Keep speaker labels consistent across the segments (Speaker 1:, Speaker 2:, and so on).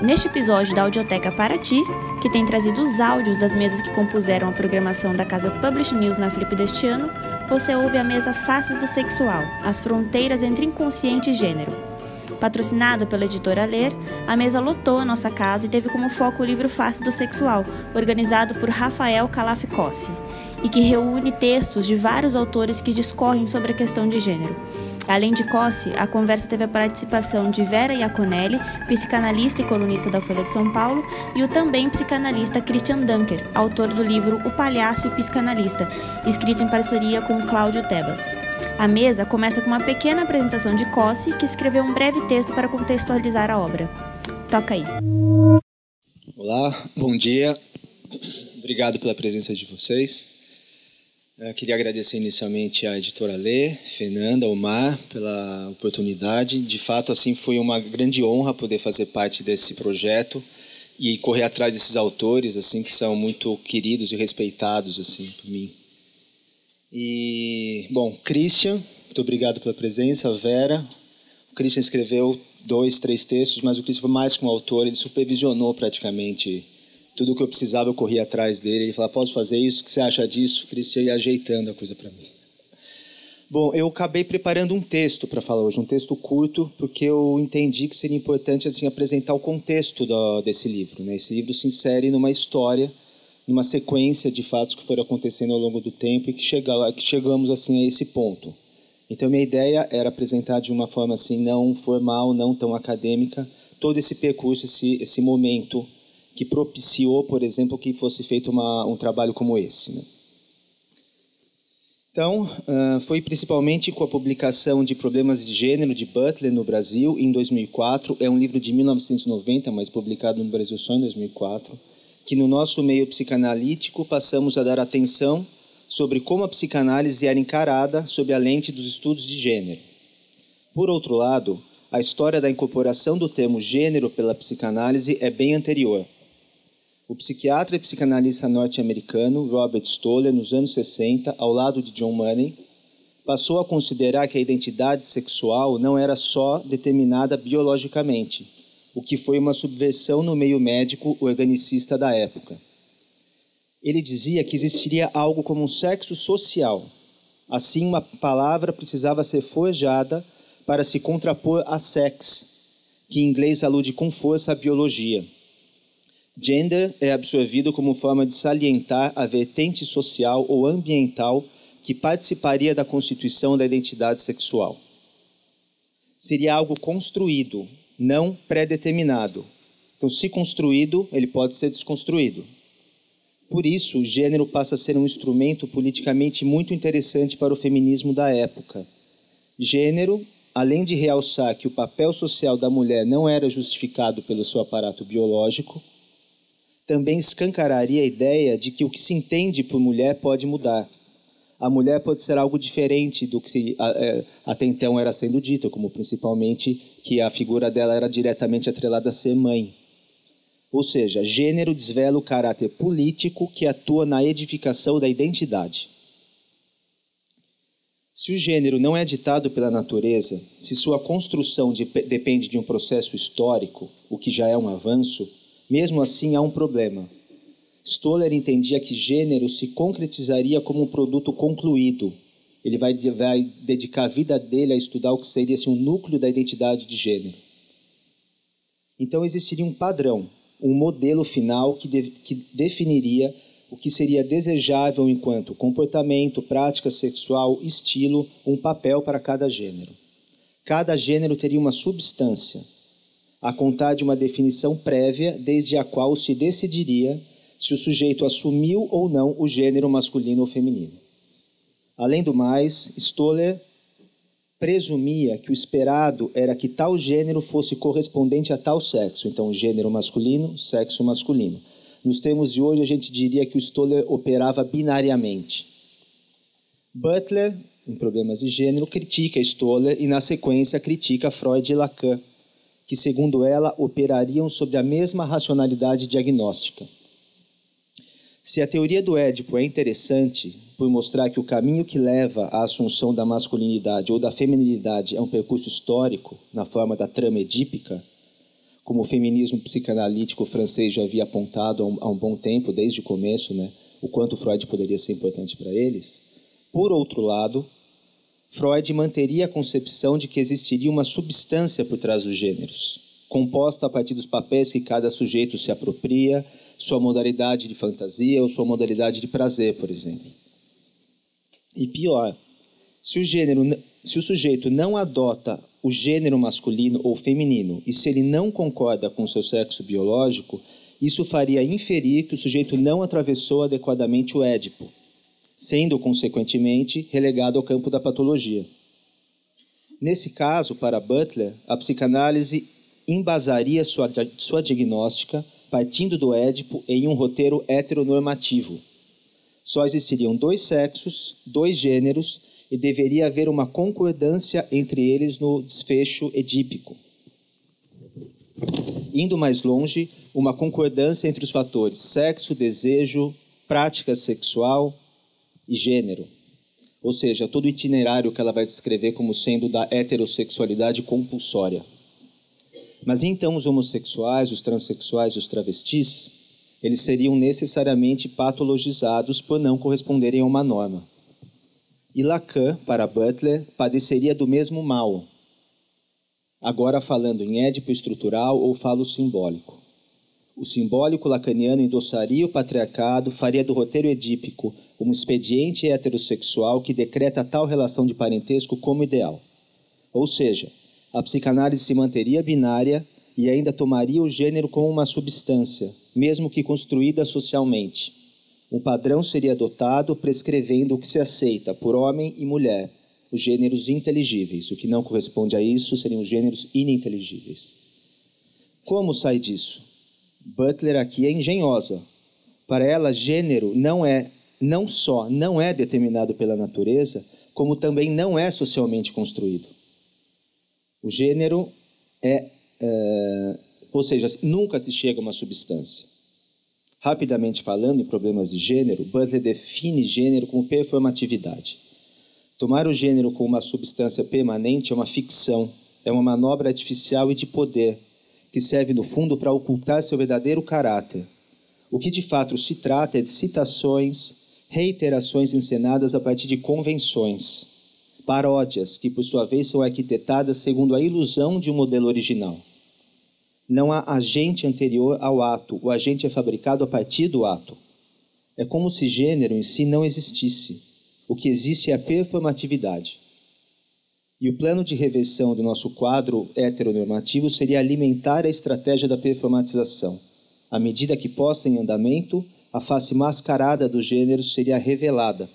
Speaker 1: Neste episódio da Audioteca para Ti, que tem trazido os áudios das mesas que compuseram a programação da Casa Publish News na Flip deste ano, você ouve a mesa Faces do Sexual, as fronteiras entre inconsciente e gênero. Patrocinada pela editora Ler, a mesa lotou a nossa casa e teve como foco o livro Face do Sexual, organizado por Rafael Calafcossi, e que reúne textos de vários autores que discorrem sobre a questão de gênero. Além de Cossi, a conversa teve a participação de Vera Iaconelli, psicanalista e colunista da Folha de São Paulo, e o também psicanalista Christian Dunker, autor do livro O Palhaço e o Psicanalista, escrito em parceria com Cláudio Tebas. A mesa começa com uma pequena apresentação de Cossi, que escreveu um breve texto para contextualizar a obra. Toca aí.
Speaker 2: Olá, bom dia. Obrigado pela presença de vocês. Eu queria agradecer inicialmente à editora Lê, Fernanda, Omar, pela oportunidade. De fato, assim, foi uma grande honra poder fazer parte desse projeto e correr atrás desses autores, assim, que são muito queridos e respeitados, assim, por mim. E, bom, Christian, muito obrigado pela presença. Vera, o Christian escreveu dois, três textos, mas o Christian foi mais como autor, ele supervisionou praticamente tudo o que eu precisava, eu corria atrás dele. Ele falava, posso fazer isso? O que você acha disso? O Cristian ia ajeitando a coisa para mim. Bom, eu acabei preparando um texto para falar hoje, um texto curto, porque eu entendi que seria importante assim apresentar o contexto do, desse livro. Né? Esse livro se insere numa história, numa sequência de fatos que foram acontecendo ao longo do tempo e que, chega, que chegamos assim a esse ponto. Então, minha ideia era apresentar de uma forma assim não formal, não tão acadêmica, todo esse percurso, esse, esse momento que propiciou, por exemplo, que fosse feito uma, um trabalho como esse. Né? Então, uh, foi principalmente com a publicação de Problemas de Gênero de Butler no Brasil, em 2004. É um livro de 1990, mas publicado no Brasil só em 2004. Que no nosso meio psicanalítico passamos a dar atenção sobre como a psicanálise era encarada sob a lente dos estudos de gênero. Por outro lado, a história da incorporação do termo gênero pela psicanálise é bem anterior o psiquiatra e psicanalista norte-americano Robert Stoller, nos anos 60, ao lado de John Money, passou a considerar que a identidade sexual não era só determinada biologicamente, o que foi uma subversão no meio médico organicista da época. Ele dizia que existiria algo como um sexo social. Assim, uma palavra precisava ser forjada para se contrapor a sex, que em inglês alude com força à biologia. Gender é absorvido como forma de salientar a vertente social ou ambiental que participaria da constituição da identidade sexual. Seria algo construído, não pré-determinado. Então, se construído, ele pode ser desconstruído. Por isso, o gênero passa a ser um instrumento politicamente muito interessante para o feminismo da época. Gênero, além de realçar que o papel social da mulher não era justificado pelo seu aparato biológico, também escancararia a ideia de que o que se entende por mulher pode mudar. A mulher pode ser algo diferente do que é, até então era sendo dito, como principalmente que a figura dela era diretamente atrelada a ser mãe. Ou seja, gênero desvela o caráter político que atua na edificação da identidade. Se o gênero não é ditado pela natureza, se sua construção de, depende de um processo histórico, o que já é um avanço, mesmo assim, há um problema. Stoller entendia que gênero se concretizaria como um produto concluído. Ele vai, vai dedicar a vida dele a estudar o que seria assim, um núcleo da identidade de gênero. Então existiria um padrão, um modelo final que, de, que definiria o que seria desejável enquanto comportamento, prática sexual, estilo, um papel para cada gênero. Cada gênero teria uma substância, a contar de uma definição prévia desde a qual se decidiria se o sujeito assumiu ou não o gênero masculino ou feminino. Além do mais, Stoller presumia que o esperado era que tal gênero fosse correspondente a tal sexo, então gênero masculino, sexo masculino. Nos termos de hoje, a gente diria que o Stoller operava binariamente. Butler, em Problemas de Gênero, critica Stoller e, na sequência, critica Freud e Lacan que, segundo ela, operariam sobre a mesma racionalidade diagnóstica. Se a teoria do Édipo é interessante por mostrar que o caminho que leva à assunção da masculinidade ou da feminilidade é um percurso histórico, na forma da trama edípica, como o feminismo psicanalítico francês já havia apontado há um, há um bom tempo, desde o começo, né, o quanto Freud poderia ser importante para eles. Por outro lado, Freud manteria a concepção de que existiria uma substância por trás dos gêneros, composta a partir dos papéis que cada sujeito se apropria, sua modalidade de fantasia ou sua modalidade de prazer, por exemplo. E pior, se o, gênero, se o sujeito não adota o gênero masculino ou feminino e se ele não concorda com seu sexo biológico, isso faria inferir que o sujeito não atravessou adequadamente o Édipo, sendo, consequentemente, relegado ao campo da patologia. Nesse caso, para Butler, a psicanálise embasaria sua, sua diagnóstica partindo do Édipo em um roteiro heteronormativo. Só existiriam dois sexos, dois gêneros, e deveria haver uma concordância entre eles no desfecho edípico. Indo mais longe, uma concordância entre os fatores sexo, desejo, prática sexual, e gênero. Ou seja, todo o itinerário que ela vai descrever como sendo da heterossexualidade compulsória. Mas então os homossexuais, os transexuais os travestis, eles seriam necessariamente patologizados por não corresponderem a uma norma. E Lacan, para Butler, padeceria do mesmo mal. Agora falando em édipo estrutural ou falo simbólico. O simbólico lacaniano endossaria o patriarcado, faria do roteiro edípico um expediente heterossexual que decreta tal relação de parentesco como ideal. Ou seja, a psicanálise se manteria binária e ainda tomaria o gênero como uma substância, mesmo que construída socialmente. Um padrão seria adotado prescrevendo o que se aceita por homem e mulher, os gêneros inteligíveis. O que não corresponde a isso seriam os gêneros ininteligíveis. Como sai disso? Butler aqui é engenhosa. Para ela, gênero não é não só não é determinado pela natureza, como também não é socialmente construído. O gênero é, é ou seja, nunca se chega a uma substância. Rapidamente falando em problemas de gênero, Butler define gênero como performatividade. Tomar o gênero como uma substância permanente é uma ficção, é uma manobra artificial e de poder, que serve no fundo para ocultar seu verdadeiro caráter. O que de fato se trata é de citações, reiterações encenadas a partir de convenções, paródias que por sua vez são arquitetadas segundo a ilusão de um modelo original. Não há agente anterior ao ato, o agente é fabricado a partir do ato. É como se gênero em si não existisse. O que existe é a performatividade. E o plano de reversão do nosso quadro heteronormativo seria alimentar a estratégia da performatização. À medida que posta em andamento, a face mascarada do gênero seria revelada.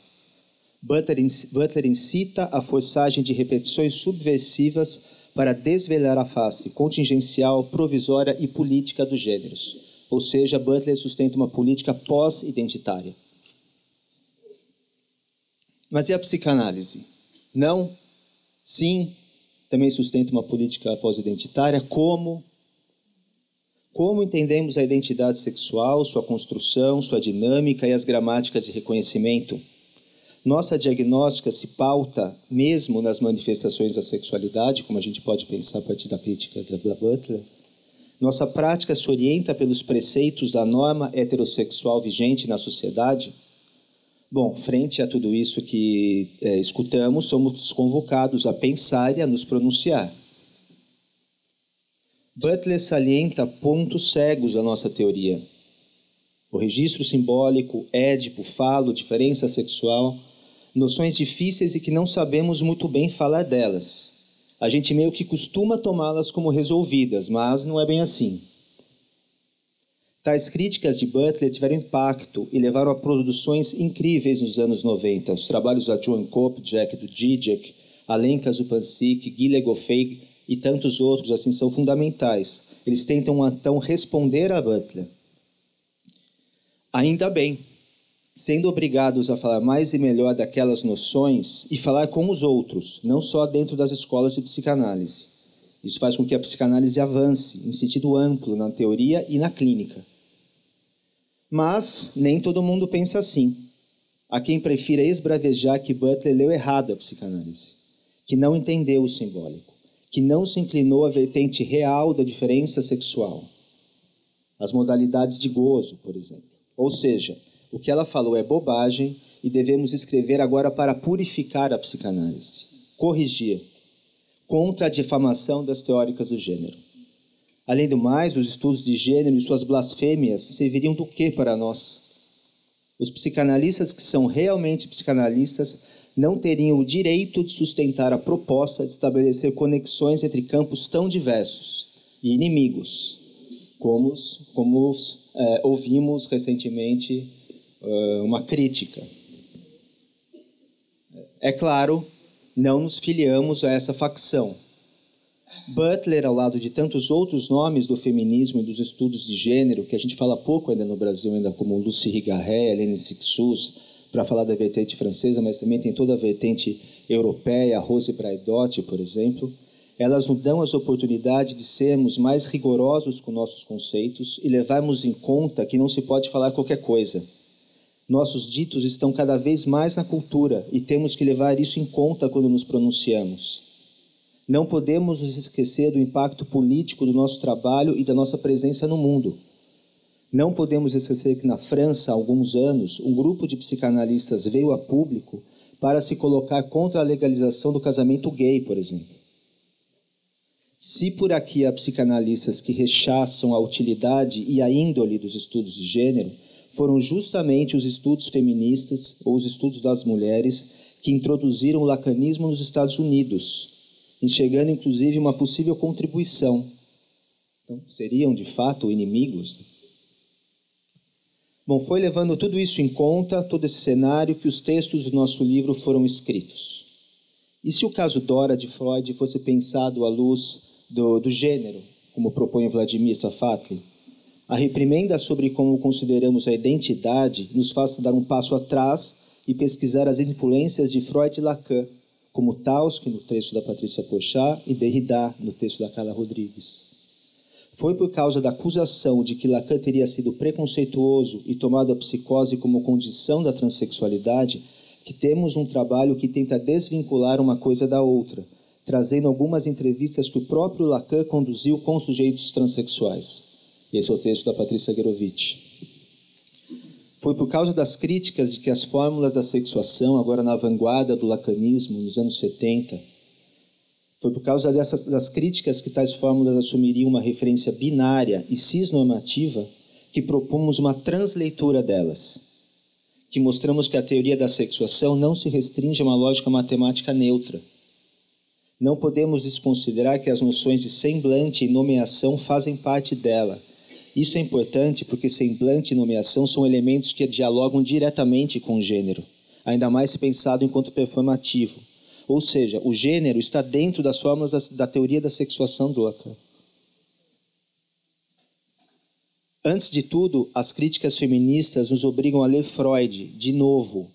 Speaker 2: Butler incita a forçagem de repetições subversivas para desvelar a face contingencial, provisória e política dos gêneros. Ou seja, Butler sustenta uma política pós-identitária. Mas e a psicanálise? Não Sim, também sustenta uma política pós-identitária. Como? Como entendemos a identidade sexual, sua construção, sua dinâmica e as gramáticas de reconhecimento? Nossa diagnóstica se pauta mesmo nas manifestações da sexualidade, como a gente pode pensar a partir da crítica da Butler. Nossa prática se orienta pelos preceitos da norma heterossexual vigente na sociedade Bom, frente a tudo isso que é, escutamos, somos convocados a pensar e a nos pronunciar. Butler salienta pontos cegos da nossa teoria. O registro simbólico, édipo, falo, diferença sexual, noções difíceis e que não sabemos muito bem falar delas. A gente meio que costuma tomá-las como resolvidas, mas não é bem assim. Tais críticas de Butler tiveram impacto e levaram a produções incríveis nos anos 90. Os trabalhos da Joan Jack do Zizek, Alenka Zupancic, Guy Goffey e tantos outros assim são fundamentais. Eles tentam então responder a Butler. Ainda bem, sendo obrigados a falar mais e melhor daquelas noções e falar com os outros, não só dentro das escolas de psicanálise. Isso faz com que a psicanálise avance em sentido amplo na teoria e na clínica. Mas nem todo mundo pensa assim. Há quem prefira esbravejar que Butler leu errado a psicanálise, que não entendeu o simbólico, que não se inclinou à vertente real da diferença sexual, as modalidades de gozo, por exemplo. Ou seja, o que ela falou é bobagem e devemos escrever agora para purificar a psicanálise, corrigir, contra a difamação das teóricas do gênero. Além do mais, os estudos de gênero e suas blasfêmias serviriam do que para nós? Os psicanalistas que são realmente psicanalistas não teriam o direito de sustentar a proposta de estabelecer conexões entre campos tão diversos e inimigos, como, os, como os, é, ouvimos recentemente é, uma crítica. É claro, não nos filiamos a essa facção. Butler, ao lado de tantos outros nomes do feminismo e dos estudos de gênero, que a gente fala pouco ainda no Brasil, ainda como Lucy Rigarret, Hélène Sixus, para falar da vertente francesa, mas também tem toda a vertente europeia, Rose Braidotti, por exemplo, elas nos dão as oportunidades de sermos mais rigorosos com nossos conceitos e levarmos em conta que não se pode falar qualquer coisa. Nossos ditos estão cada vez mais na cultura e temos que levar isso em conta quando nos pronunciamos. Não podemos nos esquecer do impacto político do nosso trabalho e da nossa presença no mundo. Não podemos esquecer que na França, há alguns anos, um grupo de psicanalistas veio a público para se colocar contra a legalização do casamento gay, por exemplo. Se por aqui há psicanalistas que rechaçam a utilidade e a índole dos estudos de gênero, foram justamente os estudos feministas ou os estudos das mulheres que introduziram o lacanismo nos Estados Unidos, enxergando inclusive uma possível contribuição. Então, seriam de fato inimigos? Bom, foi levando tudo isso em conta, todo esse cenário, que os textos do nosso livro foram escritos. E se o caso Dora de Freud fosse pensado à luz do, do gênero, como propõe Vladimir Safatli, a reprimenda sobre como consideramos a identidade nos faz dar um passo atrás e pesquisar as influências de Freud e Lacan, como Tausk no texto da Patrícia Pochá e Derrida no texto da Carla Rodrigues. Foi por causa da acusação de que Lacan teria sido preconceituoso e tomado a psicose como condição da transexualidade que temos um trabalho que tenta desvincular uma coisa da outra, trazendo algumas entrevistas que o próprio Lacan conduziu com sujeitos transexuais. Esse é o texto da Patrícia Gerovitch. Foi por causa das críticas de que as fórmulas da sexuação, agora na vanguarda do lacanismo, nos anos 70, foi por causa dessas, das críticas que tais fórmulas assumiriam uma referência binária e cisnormativa que propomos uma transleitura delas, que mostramos que a teoria da sexuação não se restringe a uma lógica matemática neutra. Não podemos desconsiderar que as noções de semblante e nomeação fazem parte dela isso é importante porque semblante e nomeação são elementos que dialogam diretamente com o gênero, ainda mais se pensado enquanto performativo. Ou seja, o gênero está dentro das fórmulas da, da teoria da sexuação do Lacan. Antes de tudo, as críticas feministas nos obrigam a ler Freud de novo.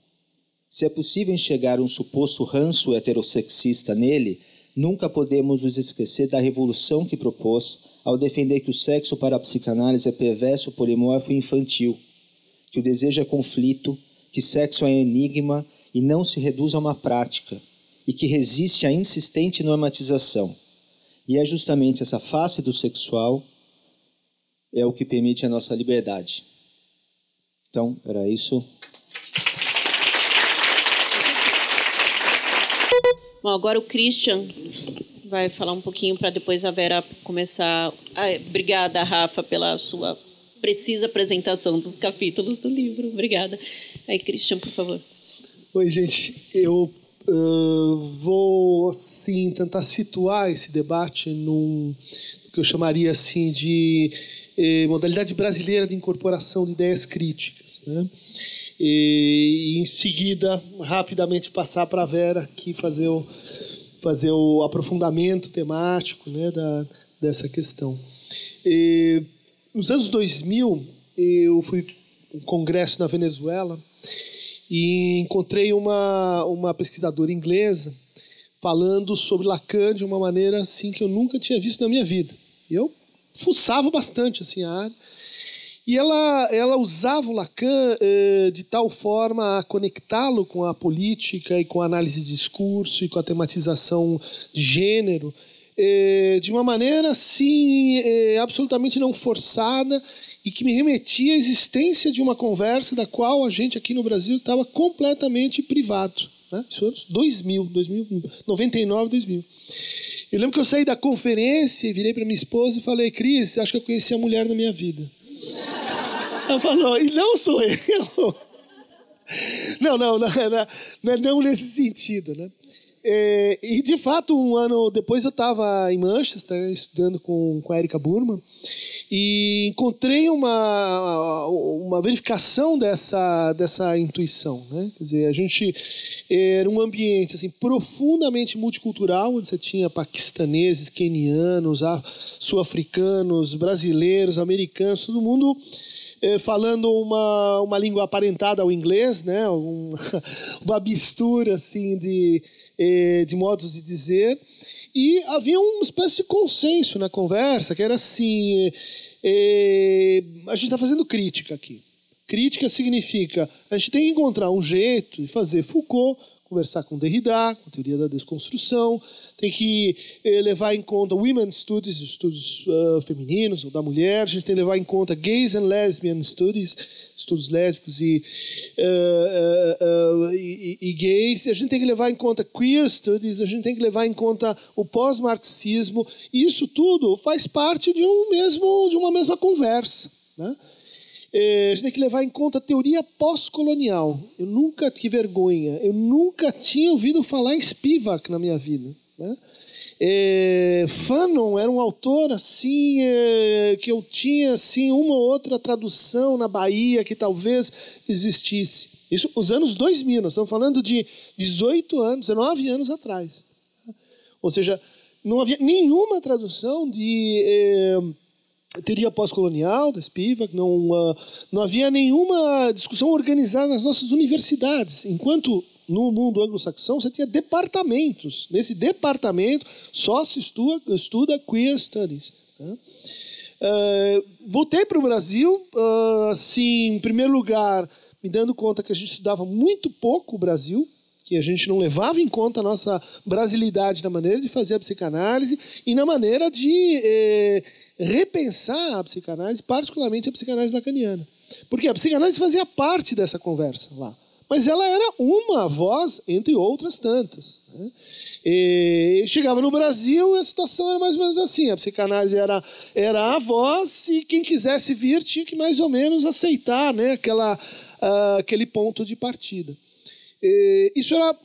Speaker 2: Se é possível enxergar um suposto ranço heterossexista nele, nunca podemos nos esquecer da revolução que propôs ao defender que o sexo para a psicanálise é perverso, polimorfo e infantil, que o desejo é conflito, que sexo é enigma e não se reduz a uma prática, e que resiste à insistente normatização. E é justamente essa face do sexual é o que permite a nossa liberdade. Então, era isso.
Speaker 3: Bom, agora o Christian vai falar um pouquinho para depois a Vera começar. Ah, obrigada, Rafa, pela sua precisa apresentação dos capítulos do livro. Obrigada. Aí, Christian, por favor.
Speaker 4: Oi, gente. Eu uh, vou assim tentar situar esse debate num que eu chamaria assim de eh, modalidade brasileira de incorporação de ideias críticas, né? E, e em seguida rapidamente passar para a Vera aqui fazer o fazer o aprofundamento temático né, da, dessa questão. E, nos anos 2000, eu fui um congresso na Venezuela e encontrei uma, uma pesquisadora inglesa falando sobre Lacan de uma maneira assim que eu nunca tinha visto na minha vida. Eu fuçava bastante assim a área e ela, ela usava o Lacan eh, de tal forma a conectá-lo com a política e com a análise de discurso e com a tematização de gênero, é, de uma maneira assim é, absolutamente não forçada e que me remetia à existência de uma conversa da qual a gente aqui no Brasil estava completamente privado. Né? Isso anos 2000, 2000, 99, 2000. Eu lembro que eu saí da conferência e virei para minha esposa e falei, Cris, acho que eu conheci a mulher da minha vida. Ela falou, e não sou eu. Não, não, não, não, não nesse sentido, né? É, e de fato, um ano depois eu estava em Manchester né, estudando com, com a Erika Burman e encontrei uma, uma verificação dessa, dessa intuição. Né? Quer dizer, a gente era um ambiente assim, profundamente multicultural, onde você tinha paquistaneses, quenianos, sul-africanos, brasileiros, americanos, todo mundo eh, falando uma, uma língua aparentada ao inglês, né? Um, uma mistura assim de eh, de modos de dizer. E havia uma espécie de consenso na conversa, que era assim: eh, a gente está fazendo crítica aqui. Crítica significa a gente tem que encontrar um jeito de fazer Foucault conversar com Derrida, com a teoria da desconstrução, tem que eh, levar em conta women studies, estudos uh, femininos ou da mulher, a gente tem que levar em conta gays and lesbian studies, estudos lésbicos e, uh, uh, e, e, gays, a gente tem que levar em conta queer studies, a gente tem que levar em conta o pós-marxismo, e isso tudo faz parte de um mesmo de uma mesma conversa, né? A gente tem que levar em conta a teoria pós-colonial. Eu nunca tive vergonha, eu nunca tinha ouvido falar em Spivak na minha vida. Né? É, Fanon era um autor assim é, que eu tinha assim uma ou outra tradução na Bahia que talvez existisse. Isso os anos 2000, nós estamos falando de 18 anos, 19 anos atrás. Ou seja, não havia nenhuma tradução de é, teoria pós-colonial da Spivak, não, uh, não havia nenhuma discussão organizada nas nossas universidades. Enquanto no mundo anglo-saxão você tinha departamentos. Nesse departamento só se estuda, estuda queer studies. Né? Uh, voltei para o Brasil, uh, assim, em primeiro lugar, me dando conta que a gente estudava muito pouco o Brasil, que a gente não levava em conta a nossa brasilidade na maneira de fazer a psicanálise e na maneira de eh, repensar a psicanálise, particularmente a psicanálise lacaniana. Porque a psicanálise fazia parte dessa conversa lá. Mas ela era uma voz entre outras tantas. Né? E chegava no Brasil a situação era mais ou menos assim: a psicanálise era, era a voz e quem quisesse vir tinha que mais ou menos aceitar né, aquela, uh, aquele ponto de partida. E isso era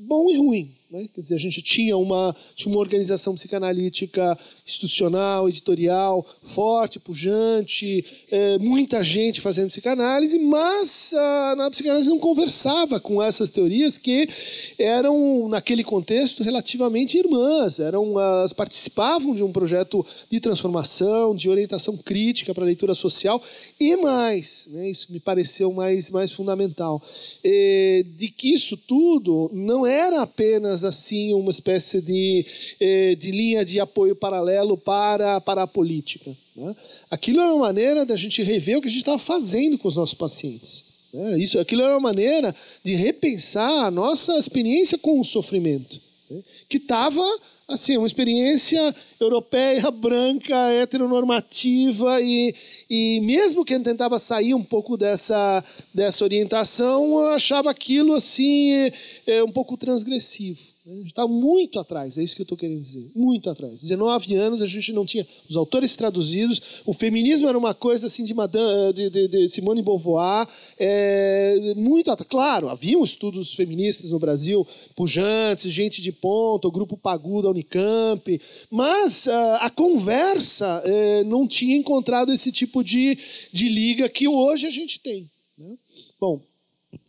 Speaker 4: bom e ruim. Né? Quer dizer, a gente tinha uma, tinha uma organização psicanalítica institucional, editorial, forte, pujante, é, muita gente fazendo psicanálise, mas a, na psicanálise não conversava com essas teorias que eram, naquele contexto, relativamente irmãs, eram, as, participavam de um projeto de transformação, de orientação crítica para a leitura social, e mais, né, isso me pareceu mais, mais fundamental, é, de que isso tudo não era apenas assim uma espécie de, eh, de linha de apoio paralelo para, para a política. Né? Aquilo era uma maneira da gente rever o que a gente estava fazendo com os nossos pacientes. Né? Isso, aquilo era uma maneira de repensar a nossa experiência com o sofrimento, né? que estava assim, uma experiência europeia, branca, heteronormativa e, e mesmo quem tentava sair um pouco dessa, dessa orientação achava aquilo assim é, um pouco transgressivo. A gente está muito atrás, é isso que eu estou querendo dizer. Muito atrás. 19 anos a gente não tinha os autores traduzidos. O feminismo era uma coisa assim de, Madame, de, de, de Simone Beauvoir. É, muito atrás. Claro, haviam estudos feministas no Brasil, pujantes, gente de ponta, o grupo Pagu da Unicamp. Mas a, a conversa é, não tinha encontrado esse tipo de, de liga que hoje a gente tem. Né? Bom,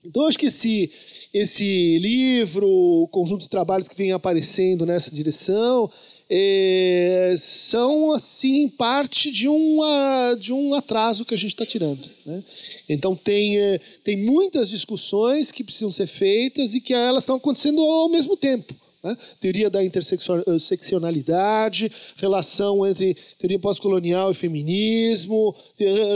Speaker 4: então acho que se esse livro, o conjunto de trabalhos que vem aparecendo nessa direção, é, são assim parte de, uma, de um atraso que a gente está tirando. Né? Então tem, é, tem muitas discussões que precisam ser feitas e que elas estão acontecendo ao mesmo tempo. Né? Teoria da interseccionalidade, relação entre teoria pós-colonial e feminismo,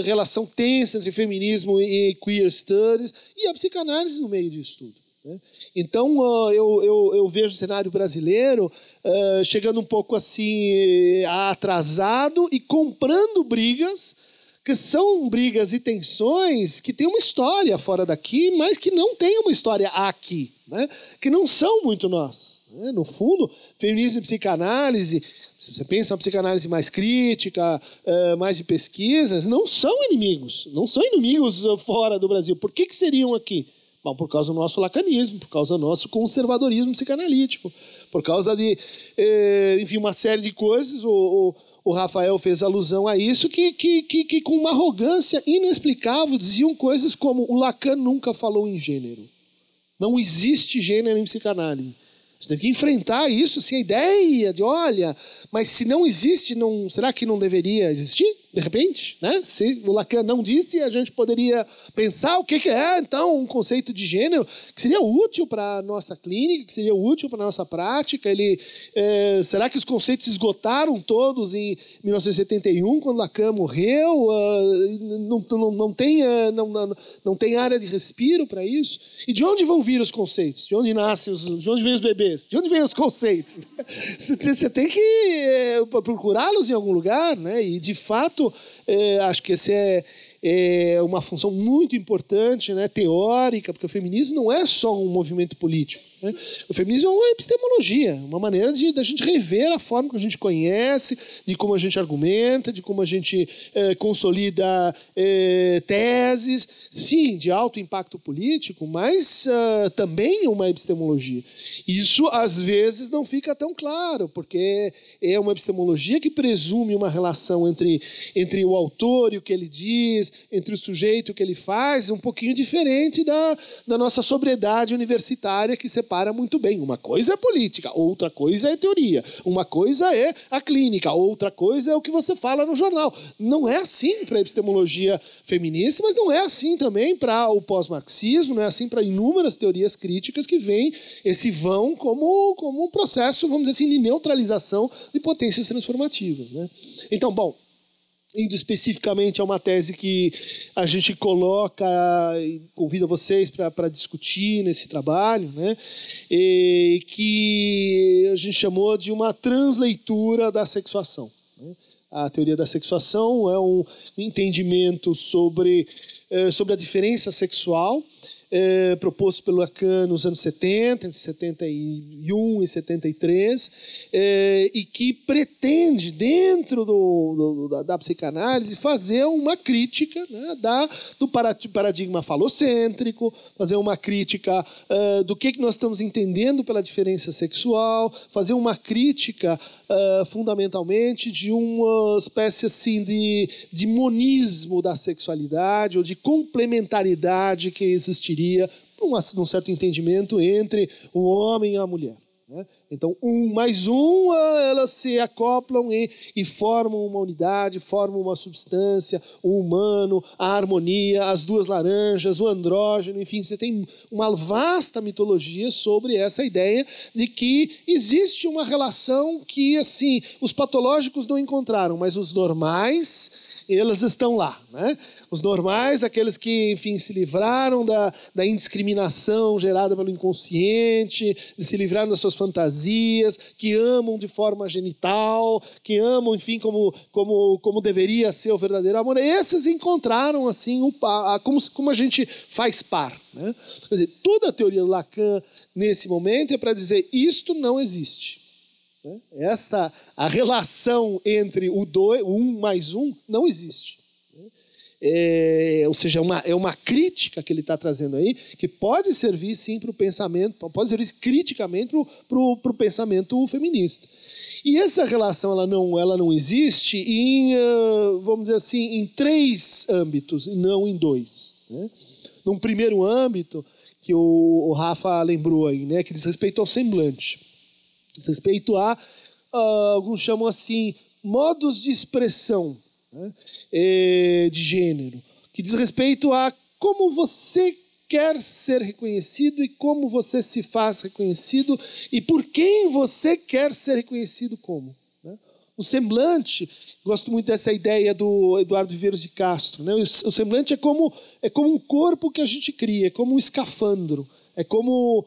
Speaker 4: relação tensa entre feminismo e queer studies, e a psicanálise no meio disso tudo. Né? Então, eu, eu, eu, vejo o cenário brasileiro uh, chegando um pouco assim atrasado e comprando brigas que são brigas e tensões que têm uma história fora daqui, mas que não tem uma história aqui, né? que não são muito nós. Né? No fundo, feminismo e psicanálise, se você pensa uma psicanálise mais crítica, uh, mais de pesquisas, não são inimigos, não são inimigos fora do Brasil. Por que, que seriam aqui? Bom, por causa do nosso lacanismo, por causa do nosso conservadorismo psicanalítico, por causa de, eh, enfim, uma série de coisas. O, o, o, Rafael fez alusão a isso, que, que, que, que, com uma arrogância inexplicável diziam coisas como o Lacan nunca falou em gênero. Não existe gênero em psicanálise. Você tem que enfrentar isso, assim, a ideia de, olha, mas se não existe, não, será que não deveria existir? De repente, né? Se o Lacan não disse, a gente poderia pensar o que, é, então, um conceito de gênero que seria útil para a nossa clínica, que seria útil para a nossa prática. Ele, é, será que os conceitos esgotaram todos em 1971, quando Lacan morreu? Uh, não, não, não, tem, uh, não, não, não tem área de respiro para isso? E de onde vão vir os conceitos? De onde nascem os, de onde vêm os bebês? De onde vêm os conceitos? Você tem que é, procurá-los em algum lugar, né? E de fato, é, acho que esse é é uma função muito importante, né, teórica, porque o feminismo não é só um movimento político. Né? O feminismo é uma epistemologia, uma maneira de da gente rever a forma que a gente conhece, de como a gente argumenta, de como a gente é, consolida é, teses, sim, de alto impacto político, mas uh, também uma epistemologia. Isso às vezes não fica tão claro, porque é uma epistemologia que presume uma relação entre, entre o autor e o que ele diz, entre o sujeito e o que ele faz, um pouquinho diferente da, da nossa sobriedade universitária que separa muito bem. Uma coisa é política, outra coisa é teoria, uma coisa é a clínica, outra coisa é o que você fala no jornal. Não é assim para a epistemologia feminista, mas não é assim também para o pós-marxismo, não é assim para inúmeras teorias críticas que vêm esse vão como, como um processo, vamos dizer assim, de neutralização de potências transformativas. Né? Então, bom, indo especificamente a uma tese que a gente coloca e convida vocês para discutir nesse trabalho, né? E que a gente chamou de uma transleitura da sexuação. Né? A teoria da sexuação é um entendimento sobre, eh, sobre a diferença sexual é, proposto pelo Lacan nos anos 70, entre 71 e 73, é, e que pretende, dentro do, do, da, da, psicanálise, fazer uma crítica né, da, do paradigma falocêntrico, fazer uma crítica uh, do que, que nós estamos entendendo pela diferença sexual, fazer uma crítica uh, fundamentalmente de uma espécie assim de, de monismo da sexualidade ou de complementaridade que existiria num certo entendimento entre o homem e a mulher. Né? Então, um mais um, ah, elas se acoplam e, e, formam uma unidade, formam uma substância, o humano, a harmonia, as duas laranjas, o andrógeno, enfim, você tem uma vasta mitologia sobre essa ideia de que existe uma relação que, assim, os patológicos não encontraram, mas os normais elas estão lá. Né? Os normais, aqueles que, enfim, se livraram da, da indiscriminação gerada pelo inconsciente, se livraram das suas fantasias, que amam de forma genital, que amam, enfim, como, como, como deveria ser o verdadeiro amor. Esses encontraram, assim, o, como, como a gente faz par. Né? Quer dizer, toda a teoria do Lacan, nesse momento, é para dizer isto não existe. Né? Esta, a relação entre o, dois, o um mais um não existe. Né? É, ou seja, é uma, é uma crítica que ele está trazendo aí, que pode servir sim para o pensamento, pode servir criticamente para o pensamento feminista. E essa relação ela não, ela não existe em, vamos dizer assim, em três âmbitos, e não em dois. Né? Num primeiro âmbito, que o, o Rafa lembrou aí, né, que diz respeito ao semblante diz respeito a, uh, alguns chamam assim, modos de expressão né, é, de gênero, que diz respeito a como você quer ser reconhecido e como você se faz reconhecido e por quem você quer ser reconhecido como. Né? O semblante, gosto muito dessa ideia do Eduardo Viveiros de Castro. Né? O semblante é como, é como um corpo que a gente cria, é como um escafandro É como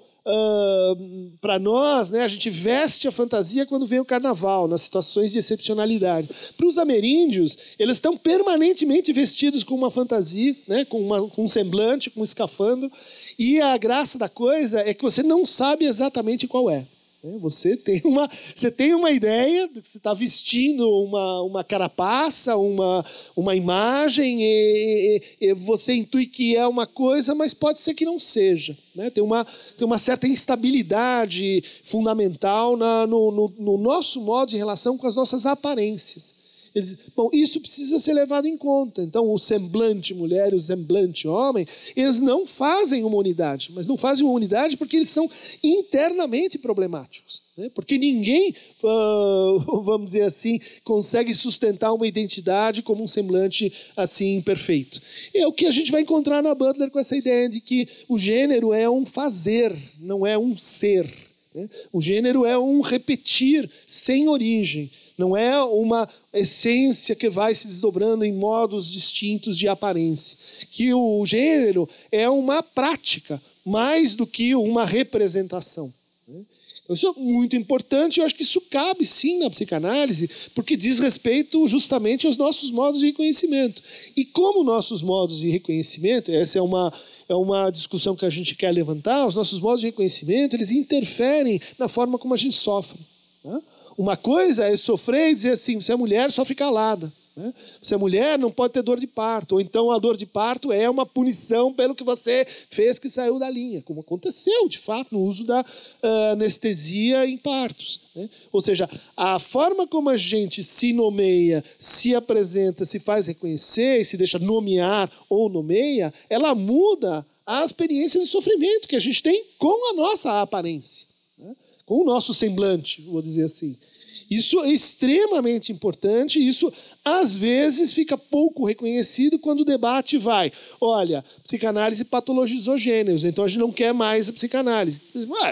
Speaker 4: Para nós, né, a gente veste a fantasia quando vem o carnaval, nas situações de excepcionalidade. Para os ameríndios, eles estão permanentemente vestidos com uma fantasia, né, com, uma, com um semblante, com um escafandro, e a graça da coisa é que você não sabe exatamente qual é. Né? Você tem uma, você tem uma ideia de que você está vestindo uma, uma carapaça, uma, uma imagem, e, e, e, você intui que é uma coisa, mas pode ser que não seja. Né? Tem, uma, tem uma certa instabilidade fundamental na, no, no, no nosso modo de relação com as nossas aparências. Eles, bom, isso precisa ser levado em conta. Então, o semblante mulher e o semblante homem, eles não fazem uma unidade, mas não fazem uma unidade porque eles são internamente problemáticos. Né? Porque ninguém, uh, vamos dizer assim, consegue sustentar uma identidade como um semblante assim perfeito. É o que a gente vai encontrar na Butler com essa ideia de que o gênero é um fazer, não é um ser. Né? O gênero é um repetir sem origem não é uma essência que vai se desdobrando em modos distintos de aparência. Que o gênero é uma prática, mais do que uma representação. Né? Isso é muito importante, eu acho que isso cabe sim na psicanálise, porque diz respeito justamente aos nossos modos de reconhecimento. E como nossos modos de reconhecimento, essa é uma, é uma discussão que a gente quer levantar, os nossos modos de reconhecimento, eles interferem na forma como a gente sofre. Né? Uma coisa é sofrer e dizer assim: você é mulher, sofre calada. Né? Você é mulher, não pode ter dor de parto. Ou então a dor de parto é uma punição pelo que você fez que saiu da linha, como aconteceu, de fato, no uso da uh, anestesia em partos. Né? Ou seja, a forma como a gente se nomeia, se apresenta, se faz reconhecer, se deixa nomear ou nomeia, ela muda a experiência de sofrimento que a gente tem com a nossa aparência? Com o nosso semblante, vou dizer assim. Isso é extremamente importante, isso às vezes fica pouco reconhecido quando o debate vai. Olha, psicanálise patologizou gêneros, então a gente não quer mais a psicanálise.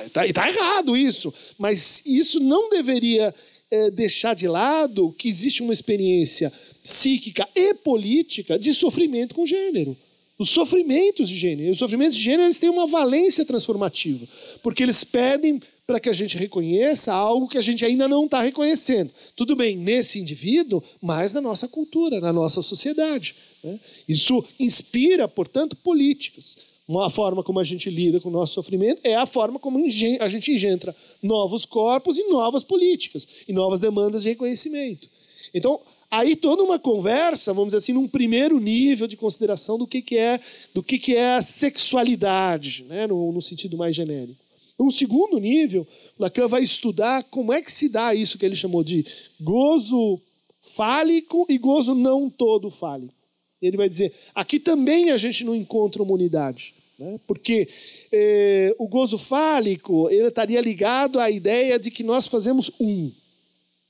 Speaker 4: Está tá errado isso, mas isso não deveria é, deixar de lado que existe uma experiência psíquica e política de sofrimento com gênero. Os sofrimentos de gênero. Os sofrimentos de gênero eles têm uma valência transformativa, porque eles pedem para que a gente reconheça algo que a gente ainda não está reconhecendo. Tudo bem, nesse indivíduo, mas na nossa cultura, na nossa sociedade. Né? Isso inspira, portanto, políticas. Uma forma como a gente lida com o nosso sofrimento é a forma como a gente engendra novos corpos e novas políticas, e novas demandas de reconhecimento. Então, aí toda uma conversa, vamos dizer assim, num primeiro nível de consideração do que, que é do que, que é a sexualidade, né, no, no sentido mais genérico. Um segundo nível, Lacan vai estudar como é que se dá isso que ele chamou de gozo fálico e gozo não todo fálico. Ele vai dizer, aqui também a gente não encontra uma unidade, né? porque eh, o gozo fálico ele estaria ligado à ideia de que nós fazemos um,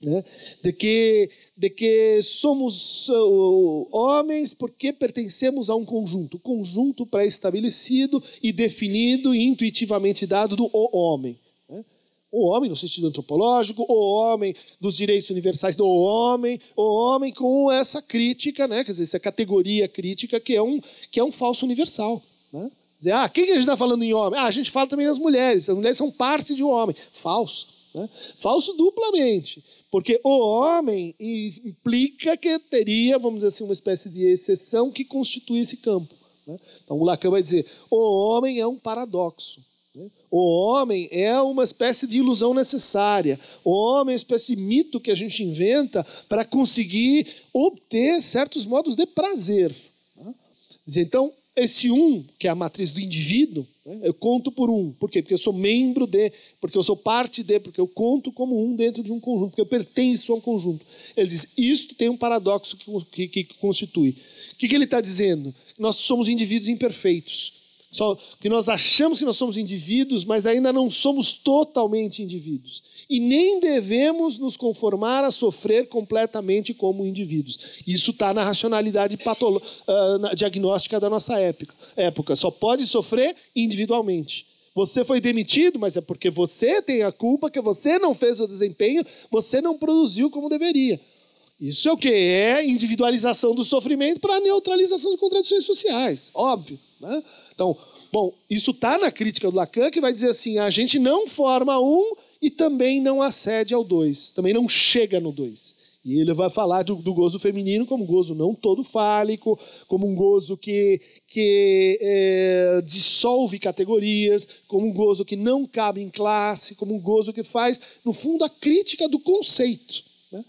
Speaker 4: né? de que de que somos uh, homens porque pertencemos a um conjunto, conjunto pré-estabelecido e definido e intuitivamente dado do o homem. Né? O homem no sentido antropológico, o homem dos direitos universais do homem, o homem com essa crítica, né? quer dizer, essa categoria crítica que é um, que é um falso universal. Né? Dizer, ah, quem que a gente está falando em homem? Ah, a gente fala também das mulheres, as mulheres são parte de um homem. Falso. Né? Falso duplamente. Porque o homem implica que teria, vamos dizer assim, uma espécie de exceção que constitui esse campo. Né? Então o Lacan vai dizer: o homem é um paradoxo. Né? O homem é uma espécie de ilusão necessária. O homem é uma espécie de mito que a gente inventa para conseguir obter certos modos de prazer. Né? Então, esse um, que é a matriz do indivíduo, né? eu conto por um. Por quê? Porque eu sou membro de, porque eu sou parte de, porque eu conto como um dentro de um conjunto, porque eu pertenço a um conjunto. Ele diz: isto tem um paradoxo que, que, que constitui. O que, que ele está dizendo? Nós somos indivíduos imperfeitos. Só que nós achamos que nós somos indivíduos, mas ainda não somos totalmente indivíduos. E nem devemos nos conformar a sofrer completamente como indivíduos. Isso está na racionalidade patolo uh, na diagnóstica da nossa época. época. Só pode sofrer individualmente. Você foi demitido, mas é porque você tem a culpa que você não fez o desempenho, você não produziu como deveria. Isso é o que? É individualização do sofrimento para neutralização de contradições sociais. Óbvio. Né? Então, Bom, isso está na crítica do Lacan, que vai dizer assim: a gente não forma um e também não acede ao dois, também não chega no dois. E ele vai falar do, do, gozo feminino como gozo não todo fálico, como um gozo que, que é, dissolve categorias, como um gozo que não cabe em classe, como um gozo que faz, no fundo, a crítica do conceito. Né?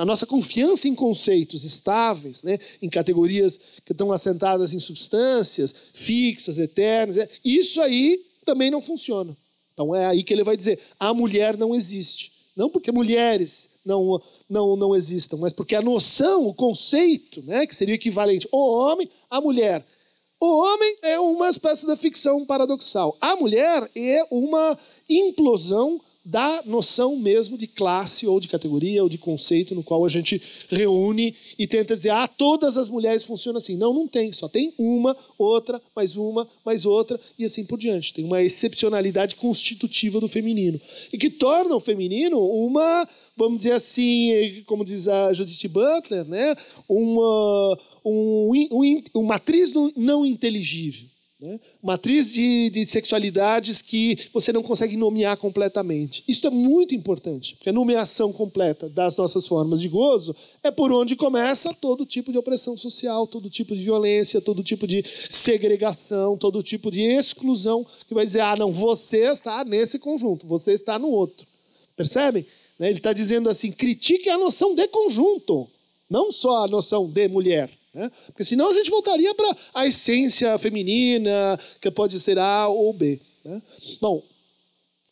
Speaker 4: A nossa confiança em conceitos estáveis, né? em categorias que estão assentadas em substâncias fixas, eternas, é, isso aí também não funciona. Então é aí que ele vai dizer: a mulher não existe. Não porque mulheres não, não, não existam, mas porque a noção, o conceito, né, que seria equivalente o homem à mulher. O homem é uma espécie de ficção paradoxal. A mulher é uma implosão da noção mesmo de classe ou de categoria ou de conceito no qual a gente reúne e tenta dizer, ah, todas as mulheres funcionam assim. Não, não tem. Só tem uma, outra, mais uma, mais outra e assim por diante. Tem uma excepcionalidade constitutiva do feminino e que torna o feminino uma, vamos dizer assim, como diz a Judith Butler, né, uma, um, um, uma matriz não inteligível. Né? Matriz de, de sexualidades que você não consegue nomear completamente. Isso é muito importante, porque a nomeação completa das nossas formas de gozo é por onde começa todo tipo de opressão social, todo tipo de violência, todo tipo de segregação, todo tipo de exclusão, que vai dizer, ah, não, você está nesse conjunto, você está no outro. Percebem? Né? Ele está dizendo assim, critique a noção de conjunto, não só a noção de mulher. Né? Porque senão a gente voltaria para a essência feminina, que pode ser A ou B. Né? Bom,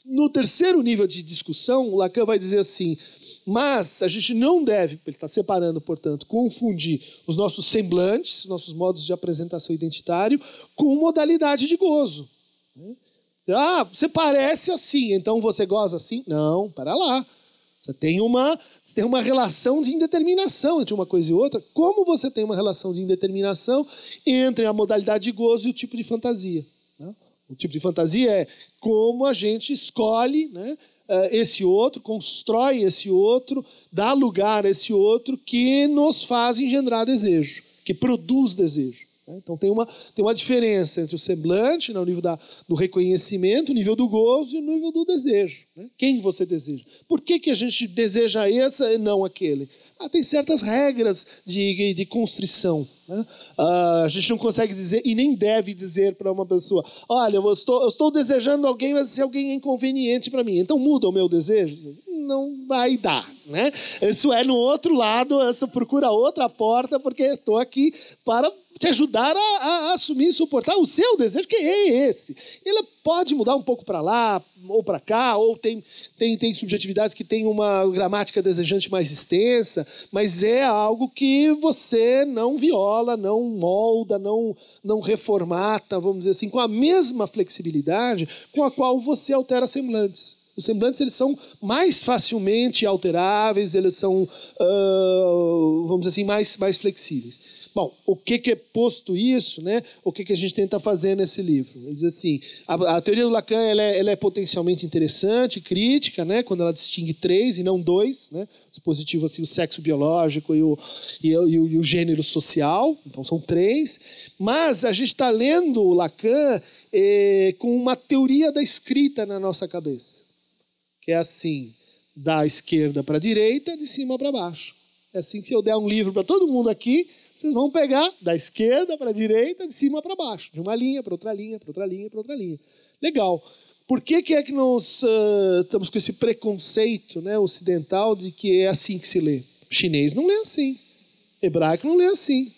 Speaker 4: no terceiro nível de discussão, Lacan vai dizer assim: mas a gente não deve, ele está separando, portanto, confundir os nossos semblantes, os nossos modos de apresentação identitário, com modalidade de gozo. Né? Ah, você parece assim, então você goza assim? Não, para lá. Você tem uma você tem uma relação de indeterminação entre uma coisa e outra. Como você tem uma relação de indeterminação entre a modalidade de gozo e o tipo de fantasia? Né? O tipo de fantasia é como a gente escolhe né, eh, esse outro, constrói esse outro, dá lugar a esse outro que nos faz engendrar desejo, que produz desejo. Né? Então tem uma, tem uma diferença entre o semblante, né, o nível da, do reconhecimento, o nível do gozo e o nível do desejo. Né? Quem você deseja? Por que, que a gente deseja esse e não aquele? Ah, tem certas regras de, de constrição. Né? Ah, a gente não consegue dizer e nem deve dizer para uma pessoa: olha, eu estou, eu estou desejando alguém, mas esse alguém é inconveniente para mim, então muda o meu desejo. Não vai dar. Né? Isso é no outro lado, você procura outra porta, porque estou aqui para te ajudar a, a, assumir e suportar o seu desejo, que é esse. Ele pode mudar um pouco para lá ou para cá, ou tem, tem, tem subjetividades que têm uma gramática desejante mais extensa, mas é algo que você não viola, não molda, não, não reformata, vamos dizer assim, com a mesma flexibilidade com a qual você altera semblantes. Os semblantes eles são mais facilmente alteráveis, eles são, uh, vamos dizer assim, mais, mais flexíveis. Bom, o que, que é posto isso, né? O que, que a gente tenta fazer nesse livro? Ele diz assim: a, a teoria do Lacan ela é, ela é, potencialmente interessante, crítica, né? Quando ela distingue três e não dois, né? Dispositivo assim, o sexo biológico e o, e, o, e o gênero social. Então são três. Mas a gente está lendo o Lacan eh, com uma teoria da escrita na nossa cabeça, que é assim: da esquerda para a direita, de cima para baixo. É assim, se eu der um livro para todo mundo aqui, vocês vão pegar da esquerda para a direita, de cima para baixo, de uma linha para outra linha, para outra linha, para outra linha. Legal. Por que, que é que nós uh, estamos com esse preconceito né, ocidental de que é assim que se lê? Chinês não lê assim. Hebraico não lê assim.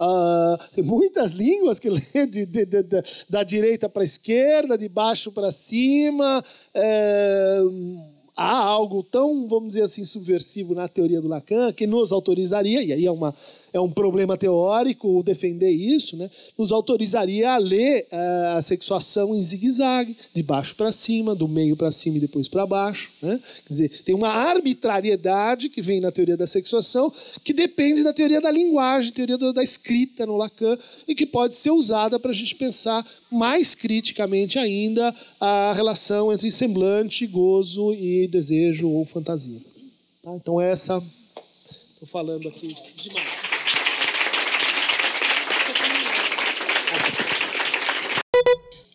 Speaker 4: Uh, tem muitas línguas que lê de, de, de, da direita para a esquerda, de baixo para cima. Uh, há algo tão, vamos dizer assim, subversivo na teoria do Lacan que nos autorizaria, e aí é uma é um problema teórico defender isso, né? nos autorizaria a ler uh, a sexuação em zigue-zague, de baixo para cima, do meio para cima e depois para baixo. Né? Quer dizer, tem uma arbitrariedade que vem na teoria da sexuação que depende da teoria da linguagem, teoria da escrita no Lacan, e que pode ser usada para a gente pensar mais criticamente ainda a relação entre semblante, gozo e desejo ou fantasia. Tá? Então, essa. Estou falando aqui demais.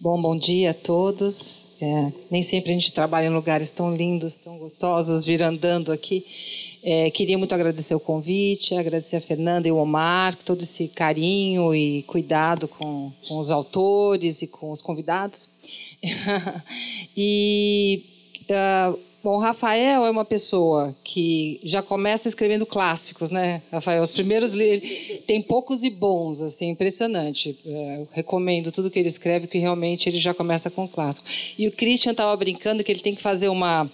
Speaker 5: Bom, bom dia a todos. É, nem sempre a gente trabalha em lugares tão lindos, tão gostosos, vir andando aqui. É, queria muito agradecer o convite, agradecer a Fernanda e o Omar, todo esse carinho e cuidado com, com os autores e com os convidados. e uh, Bom, o Rafael é uma pessoa que já começa escrevendo clássicos, né, Rafael? Os primeiros tem poucos e bons, assim, impressionante. É, eu recomendo tudo que ele escreve, que realmente ele já começa com clássico. E o Christian estava brincando que ele tem que fazer uma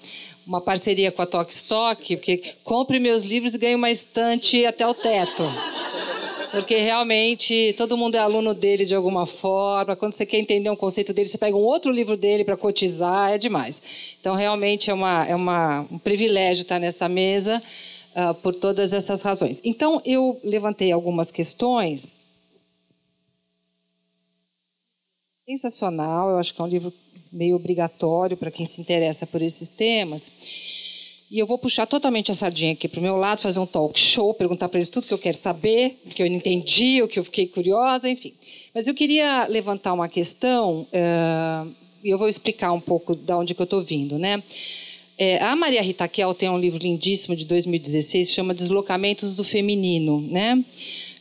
Speaker 5: uma parceria com a Tok Stock, porque compre meus livros e ganhe uma estante até o teto porque realmente todo mundo é aluno dele de alguma forma. Quando você quer entender um conceito dele, você pega um outro livro dele para cotizar, é demais. Então, realmente é, uma, é uma, um privilégio estar nessa mesa uh, por todas essas razões. Então, eu levantei algumas questões. Sensacional, eu acho que é um livro meio obrigatório para quem se interessa por esses temas. E eu vou puxar totalmente a sardinha aqui para o meu lado, fazer um talk show, perguntar para eles tudo que eu quero saber, o que eu não entendi, o que eu fiquei curiosa, enfim. Mas eu queria levantar uma questão, uh, e eu vou explicar um pouco de onde que eu estou vindo, né? É, a Maria Rita Kel tem um livro lindíssimo de 2016, que chama Deslocamentos do Feminino, né?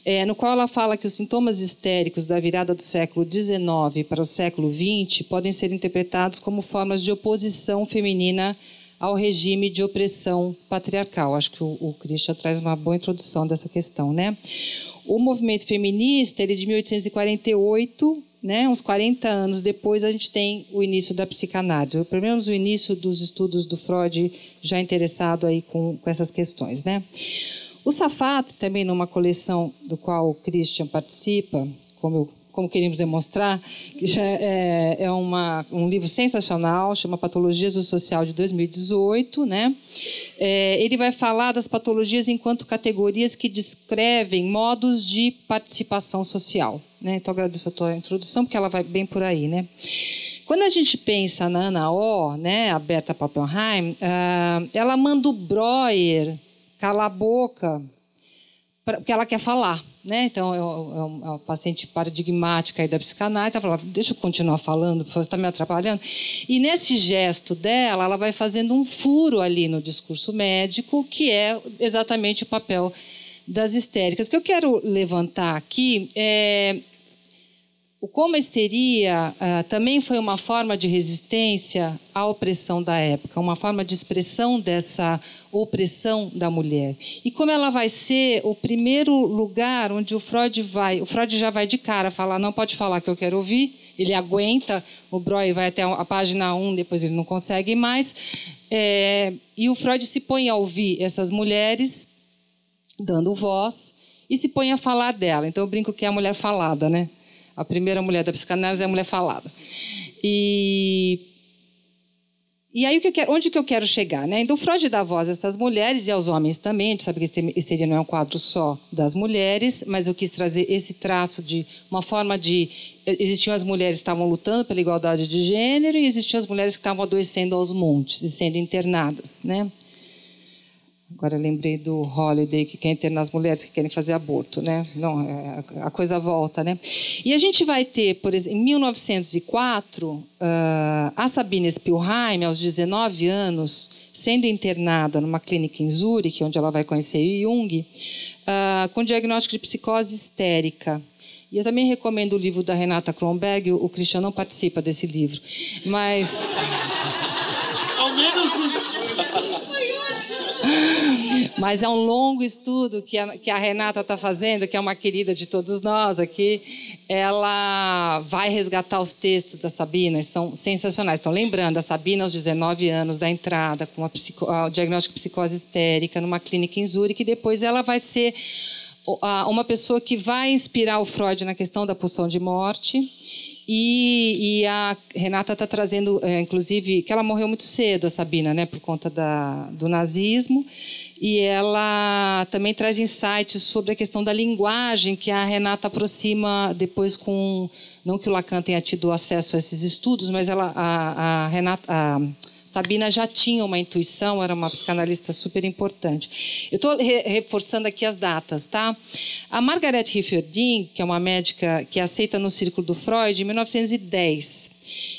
Speaker 5: É, no qual ela fala que os sintomas histéricos da virada do século XIX para o século XX podem ser interpretados como formas de oposição feminina ao regime de opressão patriarcal. Acho que o, o Christian traz uma boa introdução dessa questão, né? O movimento feminista, ele é de 1848, né? Uns 40 anos depois a gente tem o início da psicanálise, pelo menos o início dos estudos do Freud já interessado aí com, com essas questões, né? O Safat, também numa coleção do qual o Christian participa, como eu como queríamos demonstrar, que é, é uma, um livro sensacional, chama Patologias do Social de 2018. Né? É, ele vai falar das patologias enquanto categorias que descrevem modos de participação social. Né? Então, agradeço a tua introdução, porque ela vai bem por aí. Né? Quando a gente pensa na Ana O, né, a Berta Pappenheim, uh, ela manda o Breuer calar a boca porque ela quer falar. Né? Então, é, é uma paciente paradigmática da psicanálise. Ela fala, deixa eu continuar falando, você está me atrapalhando. E nesse gesto dela, ela vai fazendo um furo ali no discurso médico, que é exatamente o papel das histéricas. O que eu quero levantar aqui é o como a histeria uh, também foi uma forma de resistência à opressão da época, uma forma de expressão dessa opressão da mulher. E como ela vai ser o primeiro lugar onde o Freud vai, o Freud já vai de cara falar, não pode falar que eu quero ouvir, ele aguenta, o Breuer vai até a página 1, depois ele não consegue mais. É, e o Freud se põe a ouvir essas mulheres, dando voz, e se põe a falar dela. Então eu brinco que é a mulher falada, né? A primeira mulher da psicanálise é a mulher falada. E e aí, que quero, onde que eu quero chegar? Né? Então, Freud dá voz a essas mulheres e aos homens também. A gente sabe que esse não é um quadro só das mulheres, mas eu quis trazer esse traço de uma forma de. Existiam as mulheres que estavam lutando pela igualdade de gênero e existiam as mulheres que estavam adoecendo aos montes e sendo internadas. Né? Agora lembrei do Holiday, que quer internar as mulheres que querem fazer aborto, né? Não, é, a coisa volta, né? E a gente vai ter, por exemplo, em 1904, ah, a Sabine Spielheim, aos 19 anos, sendo internada numa clínica em Zurique, onde ela vai conhecer Jung, ah, com diagnóstico de psicose histérica. E eu também recomendo o livro da Renata Kronberg, o Cristiano não participa desse livro, mas... Ao menos mas é um longo estudo que a, que a Renata está fazendo, que é uma querida de todos nós aqui. Ela vai resgatar os textos da Sabina, são sensacionais. Então, lembrando, a Sabina, aos 19 anos da entrada, com psico, o diagnóstico de psicose histérica numa clínica em Zurique, e depois ela vai ser uma pessoa que vai inspirar o Freud na questão da pulsão de morte e, e a Renata está trazendo, é, inclusive, que ela morreu muito cedo, a Sabina, né, por conta da, do nazismo. E ela também traz insights sobre a questão da linguagem, que a Renata aproxima depois com. Não que o Lacan tenha tido acesso a esses estudos, mas ela, a, a Renata. A, Sabina já tinha uma intuição, era uma psicanalista super importante. Eu estou re reforçando aqui as datas, tá? A Margaret Rifferdin, que é uma médica que aceita no círculo do Freud, em 1910.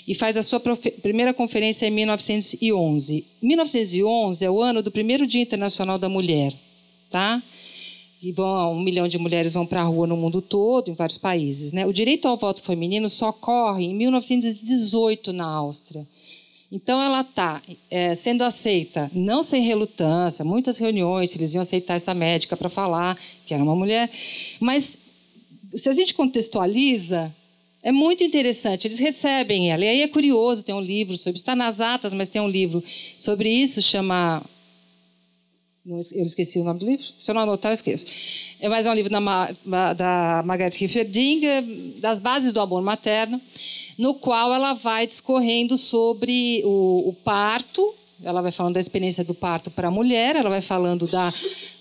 Speaker 5: e faz a sua primeira conferência em 1911. 1911 é o ano do primeiro Dia Internacional da Mulher, tá? E vão, um milhão de mulheres vão para a rua no mundo todo, em vários países. Né? O direito ao voto feminino só ocorre em 1918 na Áustria. Então ela está é, sendo aceita, não sem relutância, muitas reuniões, eles iam aceitar essa médica para falar que era uma mulher, mas se a gente contextualiza, é muito interessante. Eles recebem ela. E aí é curioso, tem um livro sobre. Está nas atas, mas tem um livro sobre isso, chama. Eu esqueci o nome do livro. Se eu não anotar, eu esqueço. É mais um livro da, da Margaret Rieferding, das bases do amor materno no qual ela vai discorrendo sobre o, o parto, ela vai falando da experiência do parto para a mulher, ela vai falando da,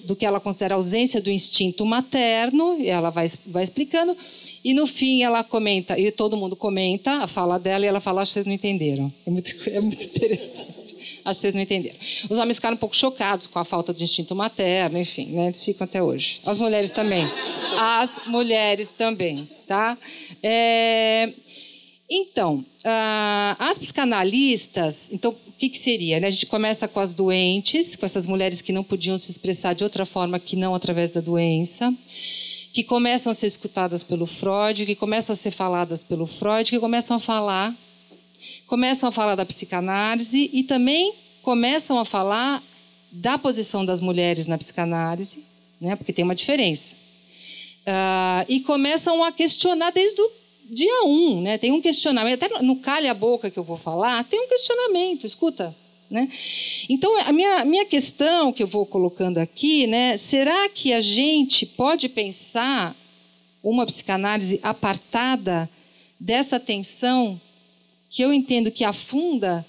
Speaker 5: do que ela considera ausência do instinto materno, e ela vai, vai explicando. E no fim ela comenta, e todo mundo comenta a fala dela, e ela fala: Acho que vocês não entenderam. É muito, é muito interessante. Acho que vocês não entenderam. Os homens ficaram um pouco chocados com a falta do instinto materno, enfim, né? eles ficam até hoje. As mulheres também. As mulheres também, tá? É... Então, uh, as psicanalistas, então, o que, que seria? Né? A gente começa com as doentes, com essas mulheres que não podiam se expressar de outra forma que não através da doença, que começam a ser escutadas pelo Freud, que começam a ser faladas pelo Freud, que começam a falar, começam a falar da psicanálise e também começam a falar da posição das mulheres na psicanálise, né? porque tem uma diferença. Uh, e começam a questionar desde o dia 1, um, né? Tem um questionamento, até no calha a boca que eu vou falar, tem um questionamento, escuta, né? Então, a minha, minha questão que eu vou colocando aqui, né? Será que a gente pode pensar uma psicanálise apartada dessa tensão que eu entendo que afunda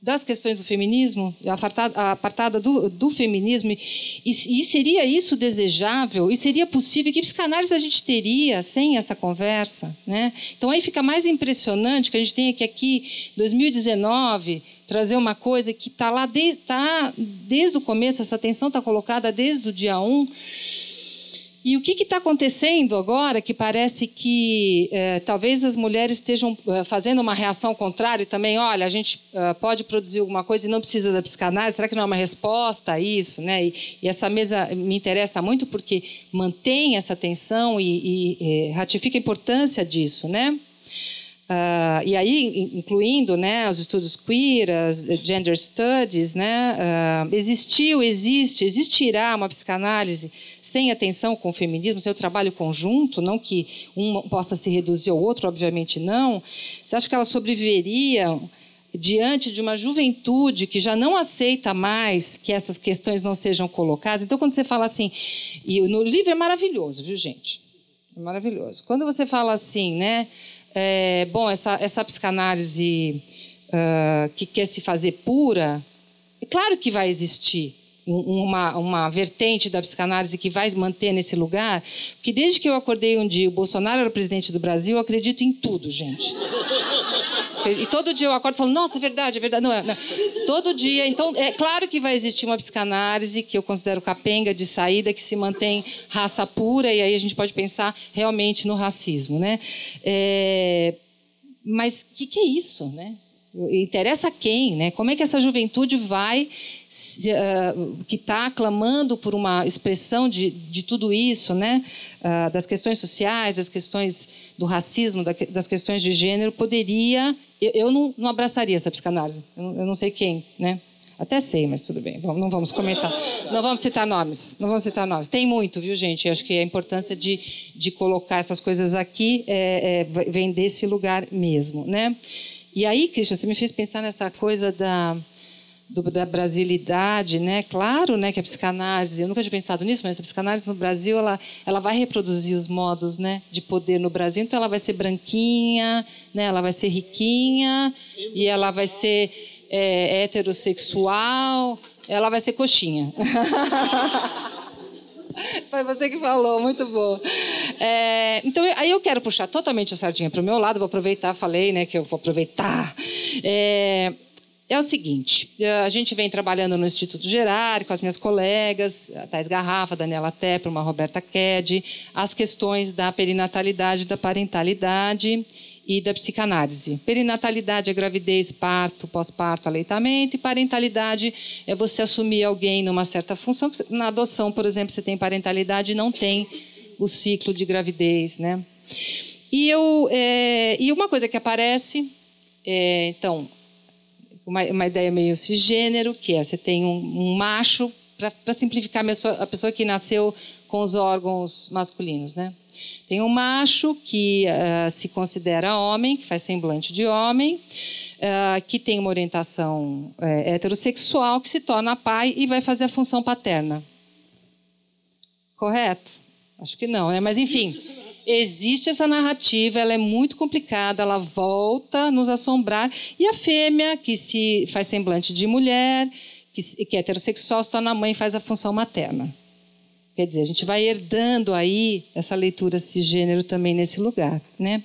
Speaker 5: das questões do feminismo, apartada, apartada do, do, feminismo, e, e, seria isso desejável? E seria possível? Que psicanálise a gente teria sem essa conversa? Né? Então aí fica mais impressionante que a gente tenha que aqui, 2019, trazer uma coisa que está lá de, tá desde o começo, essa tensão está colocada desde o dia 1, e o que está acontecendo agora, que parece que é, talvez as mulheres estejam é, fazendo uma reação contrária também, olha, a gente é, pode produzir alguma coisa e não precisa da psicanálise, será que não é uma resposta a isso? Né? E, e essa mesa me interessa muito porque mantém essa tensão e, e ratifica a importância disso, né? Uh, e aí, incluindo né, os estudos queer, as gender studies, né, uh, existiu, existe, existirá uma psicanálise sem atenção com o feminismo, sem o trabalho conjunto, não que um possa se reduzir ao outro, obviamente não. Você acha que ela sobreviveria diante de uma juventude que já não aceita mais que essas questões não sejam colocadas? Então, quando você fala assim, e no livro é maravilhoso, viu, gente? É maravilhoso. Quando você fala assim, né? É, bom, essa, essa psicanálise uh, que quer se fazer pura, é claro que vai existir uma, uma vertente da psicanálise que vai manter nesse lugar, porque desde que eu acordei um dia, o Bolsonaro era presidente do Brasil, eu acredito em tudo, gente. E todo dia eu acordo e falo, nossa, é verdade, é verdade. Não, é, não. Todo dia. Então, é claro que vai existir uma psicanálise que eu considero capenga de saída, que se mantém raça pura, e aí a gente pode pensar realmente no racismo. Né? É, mas o que, que é isso? Né? Interessa a quem? Né? Como é que essa juventude vai, que está clamando por uma expressão de, de tudo isso, né? Uh, das questões sociais, das questões do racismo, das questões de gênero, poderia eu, eu não, não, abraçaria essa psicanálise. Eu não, eu sei quem, né? Até sei, mas tudo bem. Não vamos comentar. Não vamos citar nomes. Não vamos citar nomes. Tem muito, viu, gente? Acho que a importância de, de colocar essas coisas aqui é, é, vem desse lugar mesmo, né? E aí, Cristian, você me fez pensar nessa coisa da do, da brasilidade, né? Claro, né, que a psicanálise, eu nunca tinha pensado nisso, mas a psicanálise no Brasil, ela, ela vai reproduzir os modos, né, de poder no Brasil. Então, ela vai ser branquinha, né? Ela vai ser riquinha e ela vai ser é, heterossexual. Ela vai ser coxinha. Foi você que falou, muito bom. É, então, aí eu quero puxar totalmente a sardinha para o meu lado, vou aproveitar, falei, né, que eu vou aproveitar. É, é o seguinte, eh, a gente vem trabalhando no Instituto Gerário com as minhas colegas, a Thais Garrafa, Daniela Tepper, uma Roberta Ked, as questões da perinatalidade da parentalidade. e da psicanálise. Perinatalidade é gravidez, parto, pós-parto, aleitamento, e parentalidade é você assumir alguém numa certa função. Na adoção, por exemplo, você tem parentalidade e não tem o ciclo de gravidez, né? E, eu, é, e uma coisa que aparece, é, então, uma, uma, ideia meio cisgênero, que é você tem um, um macho, para simplificar, a pessoa, a pessoa que nasceu com os órgãos masculinos, né? Tem um macho que uh, se considera homem, que faz semblante de homem, uh, que tem uma orientação uh, heterossexual, que se torna pai e vai fazer a função paterna. Correto? Acho que não, né? Mas enfim, existe essa narrativa, ela é muito complicada, ela volta a nos assombrar. E a fêmea, que se faz semblante de mulher, que, que é heterossexual, se torna mãe e faz a função materna. Quer dizer, a gente vai herdando aí essa leitura cisgênero também nesse lugar, né?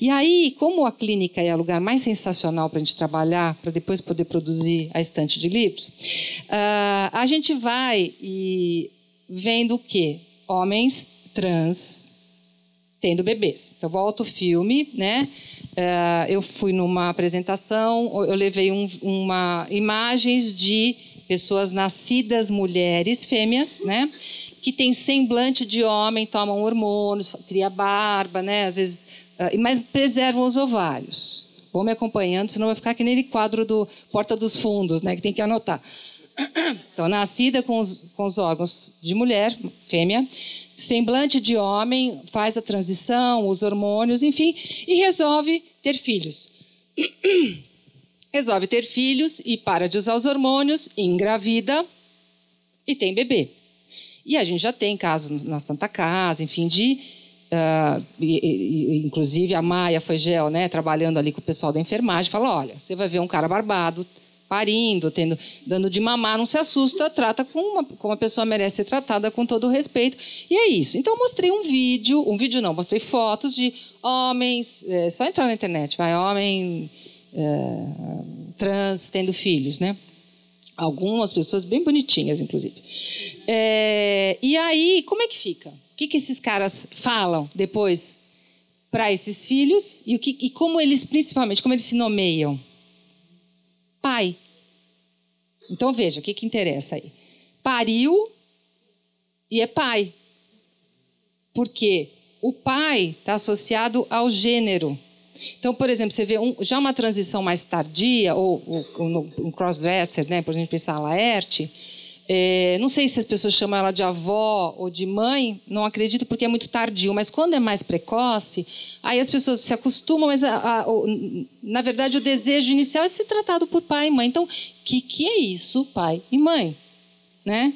Speaker 5: E aí, como a clínica é o lugar mais sensacional para a gente trabalhar, para depois poder produzir a estante de livros, uh, a gente vai e vendo o quê? Homens trans tendo bebês. Então, volto o filme, né? Uh, eu fui numa apresentação, eu levei um, uma imagens de pessoas nascidas mulheres, fêmeas, né? que tem semblante de homem, tomam hormônios, cria barba, né? Às vezes, uh, mas preservam os ovários. Vão me acompanhando, senão vai ficar aquele quadro do Porta dos Fundos, né? Que tem que anotar. Então, nascida com os, com os órgãos de mulher, fêmea, semblante de homem, faz a transição, os hormônios, enfim, e resolve ter filhos. resolve ter filhos e para de usar os hormônios, engravida e tem bebê. E a gente já tem casos na Santa Casa, enfim, de. Uh, e, e, inclusive a Maia foi gel, né, trabalhando ali com o pessoal da enfermagem, fala: olha, você vai ver um cara barbado, parindo, tendo, dando de mamar, não se assusta, trata como uma, como a pessoa merece ser tratada com todo o respeito. E é isso. Então, eu mostrei um vídeo, um vídeo não, mostrei fotos de homens, é, só entrar na internet, vai, homem é, trans tendo filhos, né? Algumas pessoas bem bonitinhas, inclusive. É, e aí, como é que fica? O que, que esses caras falam depois para esses filhos e, o que, e como eles, principalmente, como eles se nomeiam? Pai. Então veja, o que, que interessa aí? Pariu e é pai. Porque o pai está associado ao gênero. Então, por exemplo, você vê um, já uma transição mais tardia, ou, ou um crossdresser, né, por exemplo, pensar a Laerte, é, não sei se as pessoas chamam ela de avó ou de mãe, não acredito porque é muito tardio, mas quando é mais precoce, aí as pessoas se acostumam, mas a, a, na verdade o desejo inicial é ser tratado por pai e mãe. Então, o que, que é isso, pai e mãe? Né?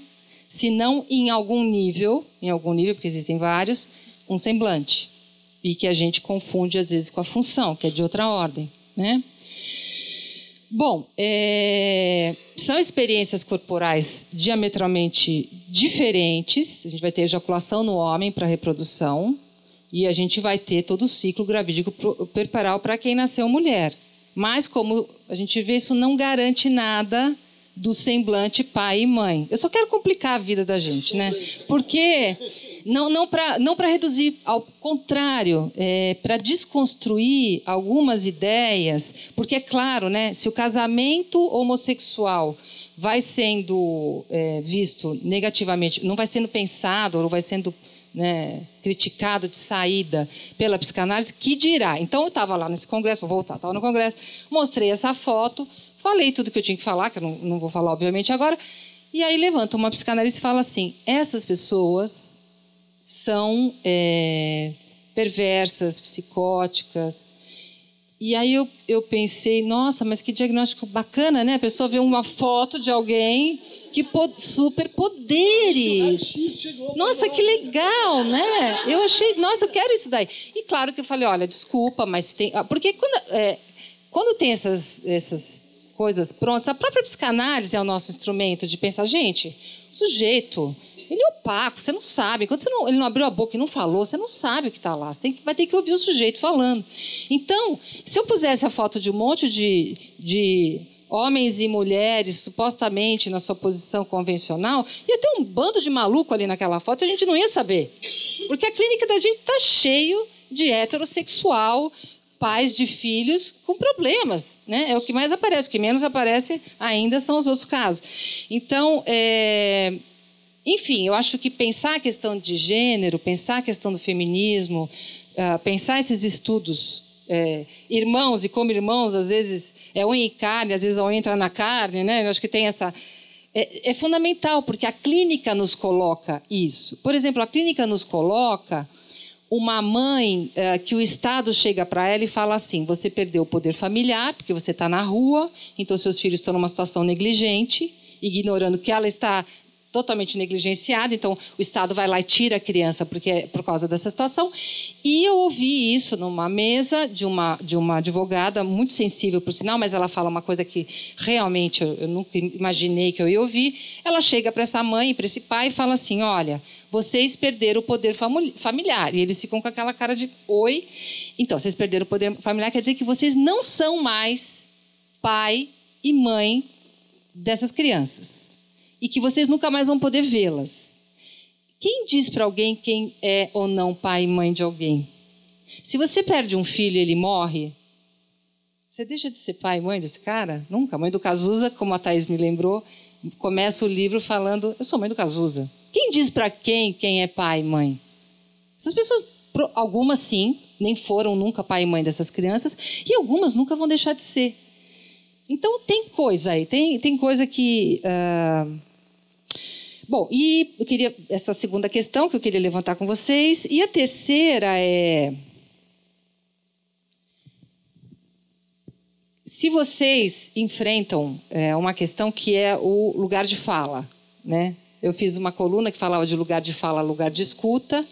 Speaker 5: Se não em algum nível, em algum nível, porque existem vários, um semblante. E que a gente confunde às vezes com a função, que é de outra ordem. Né? Bom, é, são experiências corporais diametralmente diferentes. A gente vai ter ejaculação no homem para reprodução e a gente vai ter todo o ciclo gravídico perparal para quem nasceu mulher. Mas como a gente vê, isso não garante nada do semblante pai e mãe. Eu só quero complicar a vida da gente, né? Porque não, não para não reduzir, ao contrário, é, para desconstruir algumas ideias, porque é claro, né? Se o casamento homossexual vai sendo é, visto negativamente, não vai sendo pensado ou vai sendo né, criticado de saída pela psicanálise, que dirá? Então eu estava lá nesse congresso, vou voltar, estava no congresso, mostrei essa foto Falei tudo que eu tinha que falar, que eu não, não vou falar, obviamente, agora. E aí levanta uma psicanalista e fala assim: essas pessoas são é, perversas, psicóticas. E aí eu, eu pensei, nossa, mas que diagnóstico bacana, né? A pessoa vê uma foto de alguém que superpoderes. Nossa, que legal, né? Eu achei, nossa, eu quero isso daí. E claro que eu falei, olha, desculpa, mas tem. Ah, porque quando, é, quando tem essas, essas coisas prontas. A própria psicanálise é o nosso instrumento de pensar, gente, o sujeito, ele é opaco, você não sabe. Quando você não, ele não abriu a boca e não falou, você não sabe o que está lá. Você tem, vai ter que ouvir o sujeito falando. Então, se eu pusesse a foto de um monte de, de homens e mulheres supostamente na sua posição convencional, ia ter um bando de maluco ali naquela foto e a gente não ia saber. Porque a clínica da gente está cheio de heterossexual pais de filhos com problemas, né? É o que mais aparece. O que menos aparece ainda são os outros casos. Então, é... enfim, eu acho que pensar a questão de gênero, pensar a questão do feminismo, uh, pensar esses estudos é, irmãos e como irmãos, às vezes é unha e carne, às vezes a unha entra na carne, né? Eu acho que tem essa é, é, fundamental, porque a clínica nos coloca isso. Por exemplo, a clínica nos coloca uma mãe é, que o Estado chega para ela e fala assim: você perdeu o poder familiar, porque você está na rua, então seus filhos estão numa situação negligente, ignorando que ela está totalmente negligenciada, então o Estado vai lá e tira a criança porque é por causa dessa situação. E eu ouvi isso numa mesa de uma de uma advogada muito sensível por sinal, mas ela fala uma coisa que realmente eu, eu nunca imaginei que eu ia ouvir. Ela chega para essa mãe e para esse pai e fala assim: "Olha, vocês perderam o poder familiar". E eles ficam com aquela cara de: "Oi". Então, vocês perderam o poder familiar quer dizer que vocês não são mais pai e mãe dessas crianças e que vocês nunca mais vão poder vê-las. Quem diz para alguém quem é ou não pai e mãe de alguém? Se você perde um filho e ele morre, você deixa de ser pai e mãe desse cara? Nunca. A mãe do Cazuza, como a Thaís me lembrou, começa o livro falando: Eu sou mãe do Cazuza. Quem diz para quem quem é pai e mãe? Essas pessoas, algumas sim, nem foram nunca pai e mãe dessas crianças, e algumas nunca vão deixar de ser. Então tem coisa aí, tem, tem coisa que. Uh, Bom, e eu queria essa segunda questão que eu queria levantar com vocês. E a terceira é se vocês enfrentam é, uma questão que é o lugar de fala, né? Eu fiz uma coluna que falava de lugar de fala, lugar de escuta.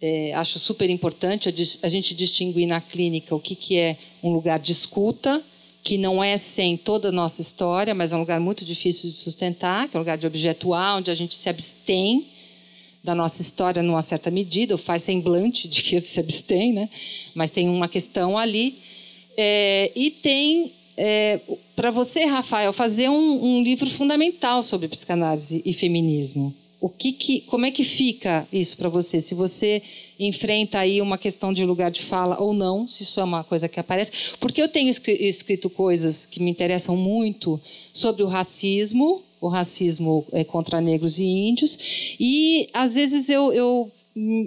Speaker 5: É, acho super importante a, gente distinguir na clínica o que, que é um lugar de escuta que não é sem toda a nossa história, mas é um lugar muito difícil de sustentar, que é um lugar de objeto A, onde a gente se abstém da nossa história numa certa medida, ou faz semblante de que se abstém, né? mas tem uma questão ali. É, e tem, é, para você, Rafael, fazer um, um livro fundamental sobre psicanálise e feminismo. O que, que como é que fica isso para você? Se você enfrenta aí uma questão de lugar de fala ou não, se isso é uma coisa que aparece. Porque eu tenho escrito coisas que me interessam muito sobre o racismo, o racismo é, contra negros e índios, e às vezes eu, eu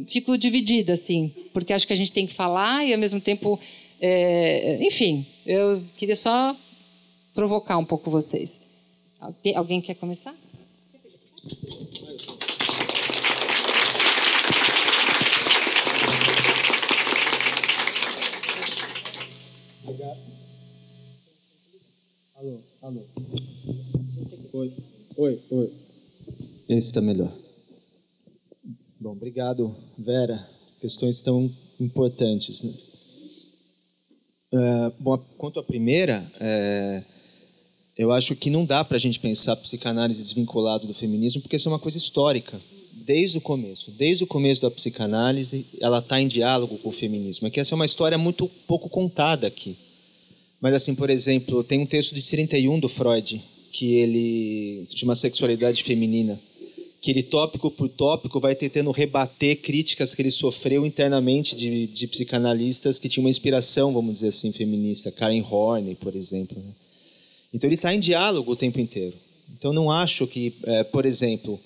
Speaker 5: fico dividida, assim, porque acho que a gente tem que falar e ao mesmo tempo. É, enfim, eu queria só provocar um pouco vocês. Alguém, alguém quer começar?
Speaker 2: Alô, alô. Oi, oi, oi. Esse está melhor. Bom, obrigado, Vera. Questões tão importantes, né? Uh, bom, quanto à primeira, é, eu acho que não dá para a gente pensar psicanálise desvinculado do feminismo, porque isso é uma coisa histórica, desde o começo. Desde o começo da psicanálise, ela está em diálogo com o feminismo. É que essa é uma história muito pouco contada aqui. Mas, assim, por exemplo, tem um texto de 31 do Freud, que ele se chama Sexualidade Feminina, que ele, tópico por tópico, vai tentando rebater críticas que ele sofreu internamente de, de psicanalistas que tinham uma inspiração, vamos dizer assim, feminista. Karen Horney, por exemplo. Né? Então, ele está em diálogo o tempo inteiro. Então, não acho que, é, por exemplo,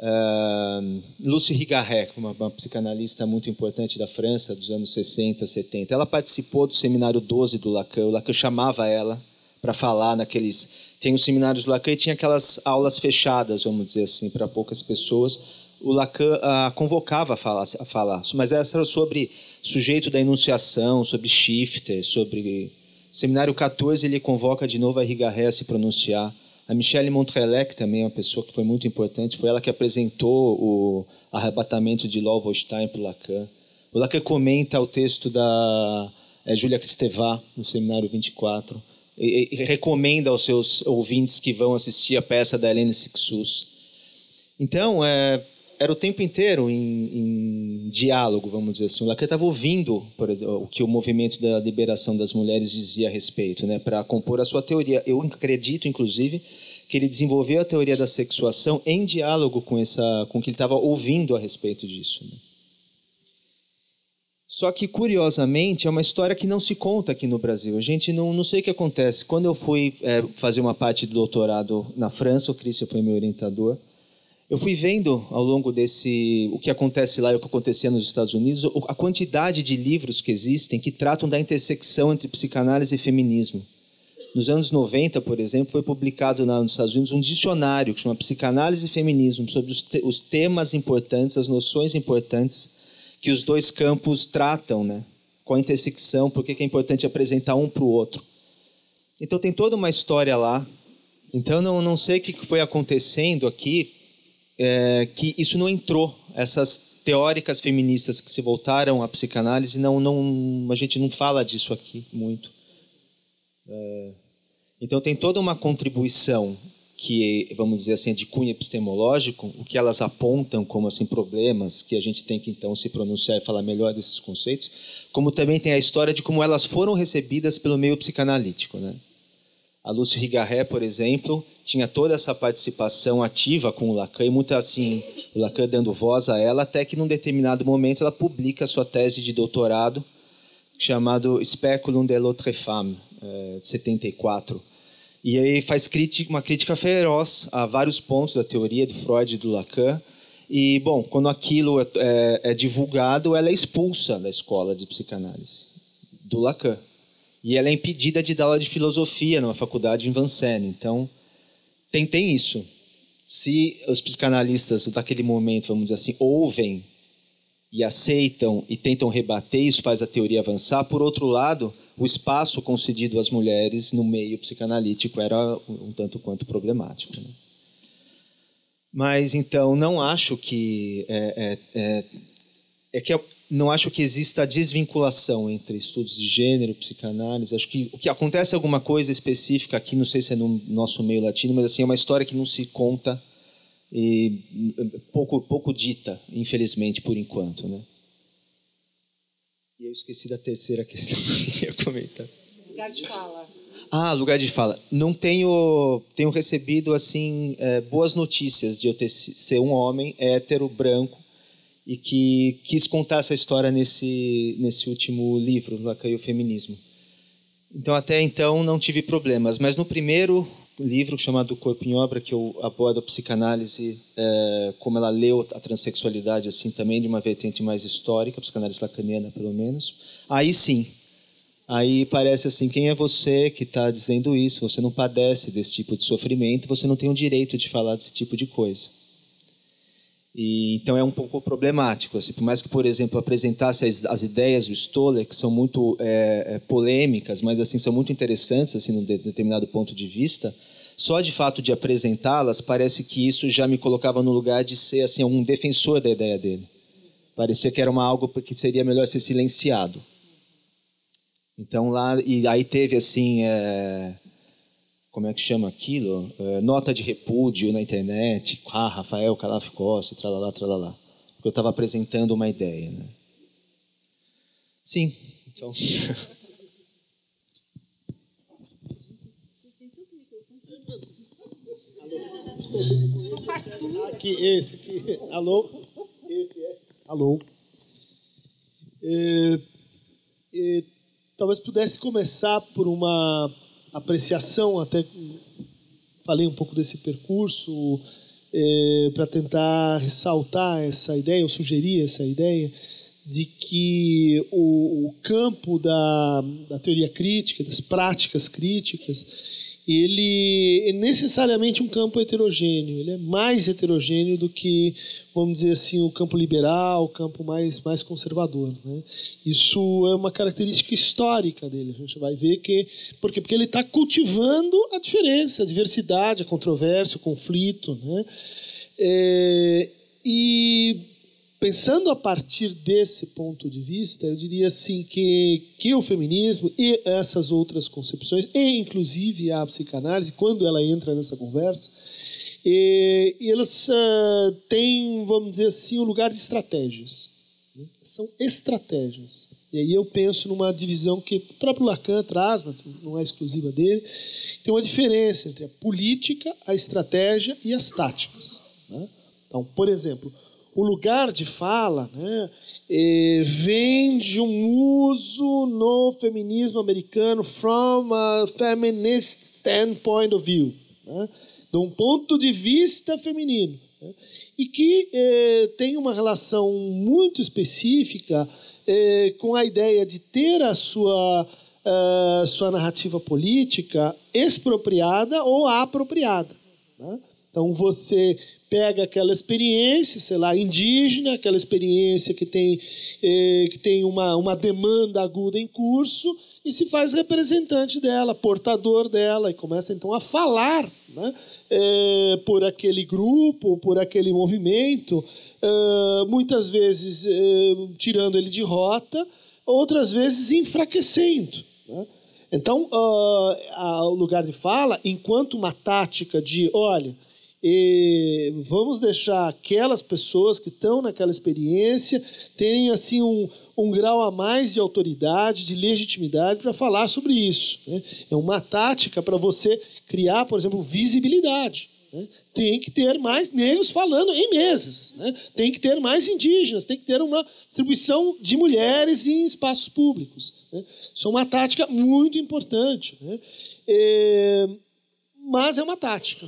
Speaker 2: Uh, Lucie Rigaret, uma, uma, psicanalista muito importante da França, dos anos 60, 70, ela participou do seminário 12 do Lacan. O Lacan chamava ela para falar naqueles. Tem os seminários do Lacan e tinha aquelas aulas fechadas, vamos dizer assim, para poucas pessoas. O Lacan uh, convocava a falar, a falar, mas essa era sobre sujeito da enunciação, sobre shifter, sobre. Seminário 14 ele convoca de novo a Rigaret a se pronunciar a Michelle Montrelec também é uma pessoa que foi muito importante. Foi ela que apresentou o arrebatamento de Lolvostein para o Lacan. O Lacan comenta o texto da é, Júlia Cristevá, no Seminário 24, e, recomenda aos seus ouvintes que vão assistir a peça da Helene Sixus. Então, é, era o tempo inteiro em, em, diálogo, vamos dizer assim. O Lacan estava ouvindo exemplo, o que o movimento da liberação das mulheres dizia a respeito, né, para compor a sua teoria. Eu acredito, inclusive, que ele desenvolveu a teoria da sexuação em diálogo com essa, com o que ele estava ouvindo a respeito disso. Né? Só que, curiosamente, é uma história que não se conta aqui no Brasil. A gente não, não sei o que acontece. Quando eu fui é, fazer uma parte do doutorado na França, o Christian foi meu orientador, eu fui vendo ao longo desse o que acontece lá e o que acontecia nos Estados Unidos, a quantidade de livros que existem que tratam da intersecção entre psicanálise e feminismo. Nos anos 90, por exemplo, foi publicado nos Estados Unidos um dicionário que chama Psicanálise e Feminismo, sobre os, te os temas importantes, as noções importantes que os dois campos tratam, né? com a intersecção, porque é importante apresentar um para o outro. Então tem toda uma história lá. Então não, não sei o que foi acontecendo aqui, é, que isso não entrou, essas teóricas feministas que se voltaram à psicanálise, não, não, a gente não fala disso aqui muito. É, então tem toda uma contribuição que, vamos dizer assim, é de cunho epistemológico, o que elas apontam como assim problemas que a gente tem que então se pronunciar e falar melhor desses conceitos, como também tem a história de como elas foram recebidas pelo meio psicanalítico, né? A Lucy Rigarré, por exemplo, tinha toda essa participação ativa com o Lacan e muito assim, o Lacan dando voz a ela, até que num determinado momento ela publica sua tese de doutorado chamado Speculum de l'autre femme, eh, de 74 e aí faz crítica, uma crítica feroz a vários pontos da teoria do Freud e do Lacan. E, bom, quando aquilo é, é, é divulgado, ela é expulsa da escola de psicanálise do Lacan. E ela é impedida de dar aula de filosofia numa faculdade em Vincennes. Então, tem, tem isso. Se os psicanalistas daquele momento, vamos dizer assim, ouvem e aceitam e tentam rebater, isso faz a teoria avançar. Por outro lado, o espaço concedido às mulheres no meio psicanalítico era um tanto quanto problemático. Né? Mas então não acho que é, é, é, é que eu não acho que exista desvinculação entre estudos de gênero, psicanálise. Acho que o que acontece é alguma coisa específica aqui, não sei se é no nosso meio latino, mas assim é uma história que não se conta e pouco pouco dita, infelizmente por enquanto, né? E eu esqueci da terceira questão que eu ia comentar.
Speaker 5: Lugar de fala.
Speaker 2: Ah, lugar de fala. Não tenho, tenho recebido assim é, boas notícias de eu ter, ser um homem hétero, branco e que quis contar essa história nesse nesse último livro, Lacan e o Feminismo. Então até então não tive problemas, mas no primeiro livro chamado Corpo em Obra, que eu abordo a psicanálise, é, como ela leu a transexualidade, assim, também de uma vertente mais histórica, psicanálise lacaniana, pelo menos. Aí sim, aí parece assim, quem é você que está dizendo isso? Você não padece desse tipo de sofrimento, você não tem o direito de falar desse tipo de coisa. E, então é um pouco problemático. Assim, por mais que, por exemplo, apresentasse as, as ideias do Stoller, que são muito é, é, polêmicas, mas assim são muito interessantes assim, num de, determinado ponto de vista, só de fato de apresentá-las, parece que isso já me colocava no lugar de ser assim um defensor da ideia dele. Parecia que era uma algo que seria melhor ser silenciado. Então lá e aí teve assim é, como é que chama aquilo? É, nota de repúdio na internet. Ah, Rafael Calaf Costa, tralalá, tralalá. Porque eu estava apresentando uma ideia. Né? Sim, então.
Speaker 4: Aqui, esse aqui. Alô? Esse é. Alô? É, é, talvez pudesse começar por uma apreciação, até falei um pouco desse percurso, é, para tentar ressaltar essa ideia, ou sugerir essa ideia, de que o, o campo da, da teoria crítica, das práticas críticas, ele é necessariamente um campo heterogêneo. Ele é mais heterogêneo do que, vamos dizer assim, o campo liberal, o campo mais, mais conservador. Né? Isso é uma característica histórica dele. A gente vai ver que. Por quê? Porque ele está cultivando a diferença, a diversidade, a controvérsia, o conflito. Né? É, e pensando a partir desse ponto de vista, eu diria assim que, que o feminismo e essas outras concepções, e inclusive a psicanálise, quando ela entra nessa conversa, e, e uh, têm, vamos dizer assim, o um lugar de estratégias. Né? São estratégias. E aí eu penso numa divisão que o próprio Lacan traz, mas não é exclusiva dele. Tem uma diferença entre a política, a estratégia e as táticas. Né? Então, por exemplo, o lugar de fala né, eh, vem de um uso no feminismo americano from a feminist standpoint of view, né, de um ponto de vista feminino, né, e que eh, tem uma relação muito específica eh, com a ideia de ter a sua, sua narrativa política expropriada ou apropriada. Né? Então você pega aquela experiência, sei lá, indígena, aquela experiência que tem, eh, que tem uma, uma demanda aguda em curso e se faz representante dela, portador dela, e começa então a falar né, eh, por aquele grupo, por aquele movimento, eh, muitas vezes eh, tirando ele de rota, outras vezes enfraquecendo. Né? Então, uh, o lugar de fala, enquanto uma tática de, olha, e vamos deixar aquelas pessoas que estão naquela experiência terem assim um, um grau a mais de autoridade, de legitimidade para falar sobre isso. Né? É uma tática para você criar, por exemplo, visibilidade. Né? Tem que ter mais negros falando em mesas, né? tem que ter mais indígenas, tem que ter uma distribuição de mulheres em espaços públicos. Né? Isso é uma tática muito importante. Né? É... Mas é uma tática.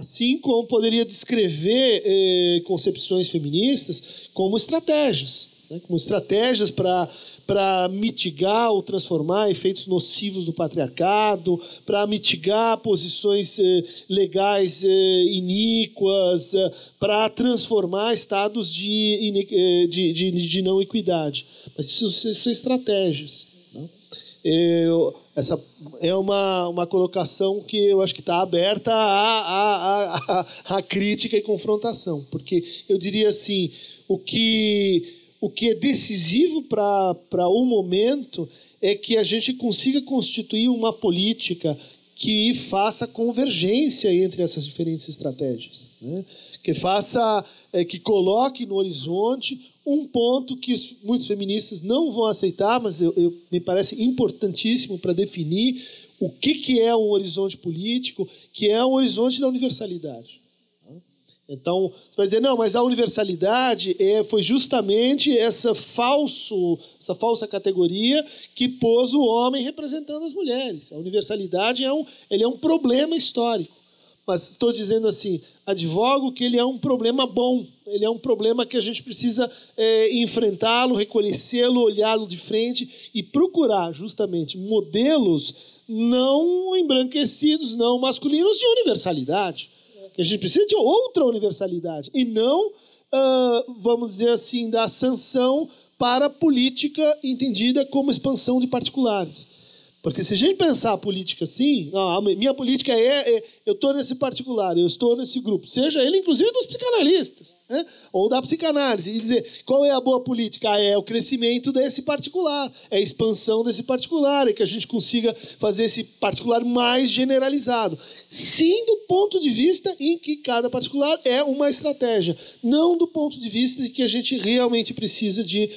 Speaker 4: Assim como poderia descrever eh, concepções feministas como estratégias, né? como estratégias para para mitigar ou transformar efeitos nocivos do patriarcado, para mitigar posições eh, legais eh, iníquas, eh, para transformar estados de, eh, de, de, de, não equidade. Mas isso, isso são estratégias. Eu, essa é uma, uma colocação que eu acho que está aberta à, à, à, crítica e confrontação, porque eu diria assim, o que, o que é decisivo para o momento é que a gente consiga constituir uma política que faça convergência entre essas diferentes estratégias, né? que faça, é, que coloque no horizonte um ponto que muitos feministas não vão aceitar, mas eu, eu me parece importantíssimo para definir o que, que é um horizonte político, que é um horizonte da universalidade. Então, você vai dizer, não, mas a universalidade é, foi justamente essa, falso, essa falsa categoria que pôs o homem representando as mulheres. A universalidade é um, ele é um problema histórico. Mas estou dizendo assim, advogo que ele é um problema bom, ele é um problema que a gente precisa é, enfrentá-lo, reconhecê-lo, olhá-lo de frente e procurar justamente modelos não embranquecidos, não masculinos de universalidade. Que a gente precisa de outra universalidade e não, uh, vamos dizer assim, da sanção para a política entendida como expansão de particulares. Porque se a gente pensar a política assim, não, a minha política é, é eu estou nesse particular, eu estou nesse grupo, seja ele inclusive dos psicanalistas, né? ou da psicanálise, e dizer qual é a boa política? Ah, é o crescimento desse particular, é a expansão desse particular, é que a gente consiga fazer esse particular mais generalizado. Sim, do ponto de vista em que cada particular é uma estratégia, não do ponto de vista de que a gente realmente precisa de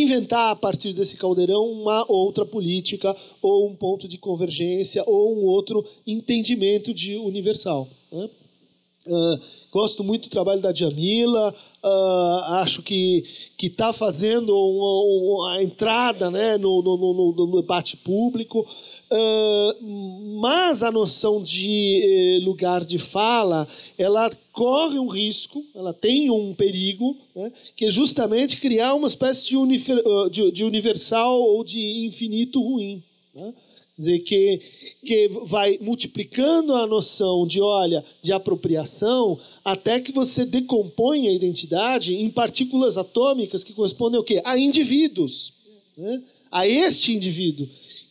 Speaker 4: inventar a partir desse caldeirão uma outra política ou um ponto de convergência ou um outro entendimento de universal. Né? Uh, gosto muito do trabalho da Jamila, uh, acho que que está fazendo a entrada né, no, no, no, no debate público. Uh, mas a noção de eh, lugar de fala, ela corre um risco, ela tem um perigo, né, que é justamente criar uma espécie de, univer, uh, de, de universal ou de infinito ruim. Né? Quer dizer, que, que vai multiplicando a noção de, olha, de apropriação, até que você decompõe a identidade em partículas atômicas que correspondem ao quê? A indivíduos. Né? A este indivíduo.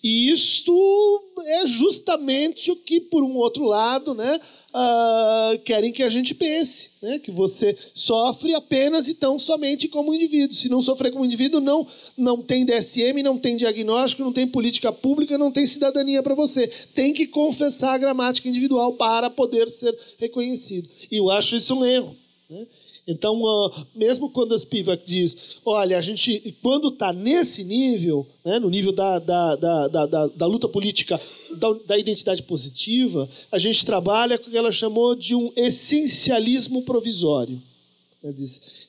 Speaker 4: E isto é justamente o que, por um outro lado, né, uh, querem que a gente pense. Né, que você sofre apenas e tão somente como indivíduo. Se não sofrer como indivíduo, não, não tem DSM, não tem diagnóstico, não tem política pública, não tem cidadania para você. Tem que confessar a gramática individual para poder ser reconhecido. E eu acho isso um erro. Né? Então, uh, mesmo quando a Spivak diz, olha, a gente, quando está nesse nível, né, no nível da, da, da, da, da luta política da, da, identidade positiva, a gente trabalha com o que ela chamou de um essencialismo provisório.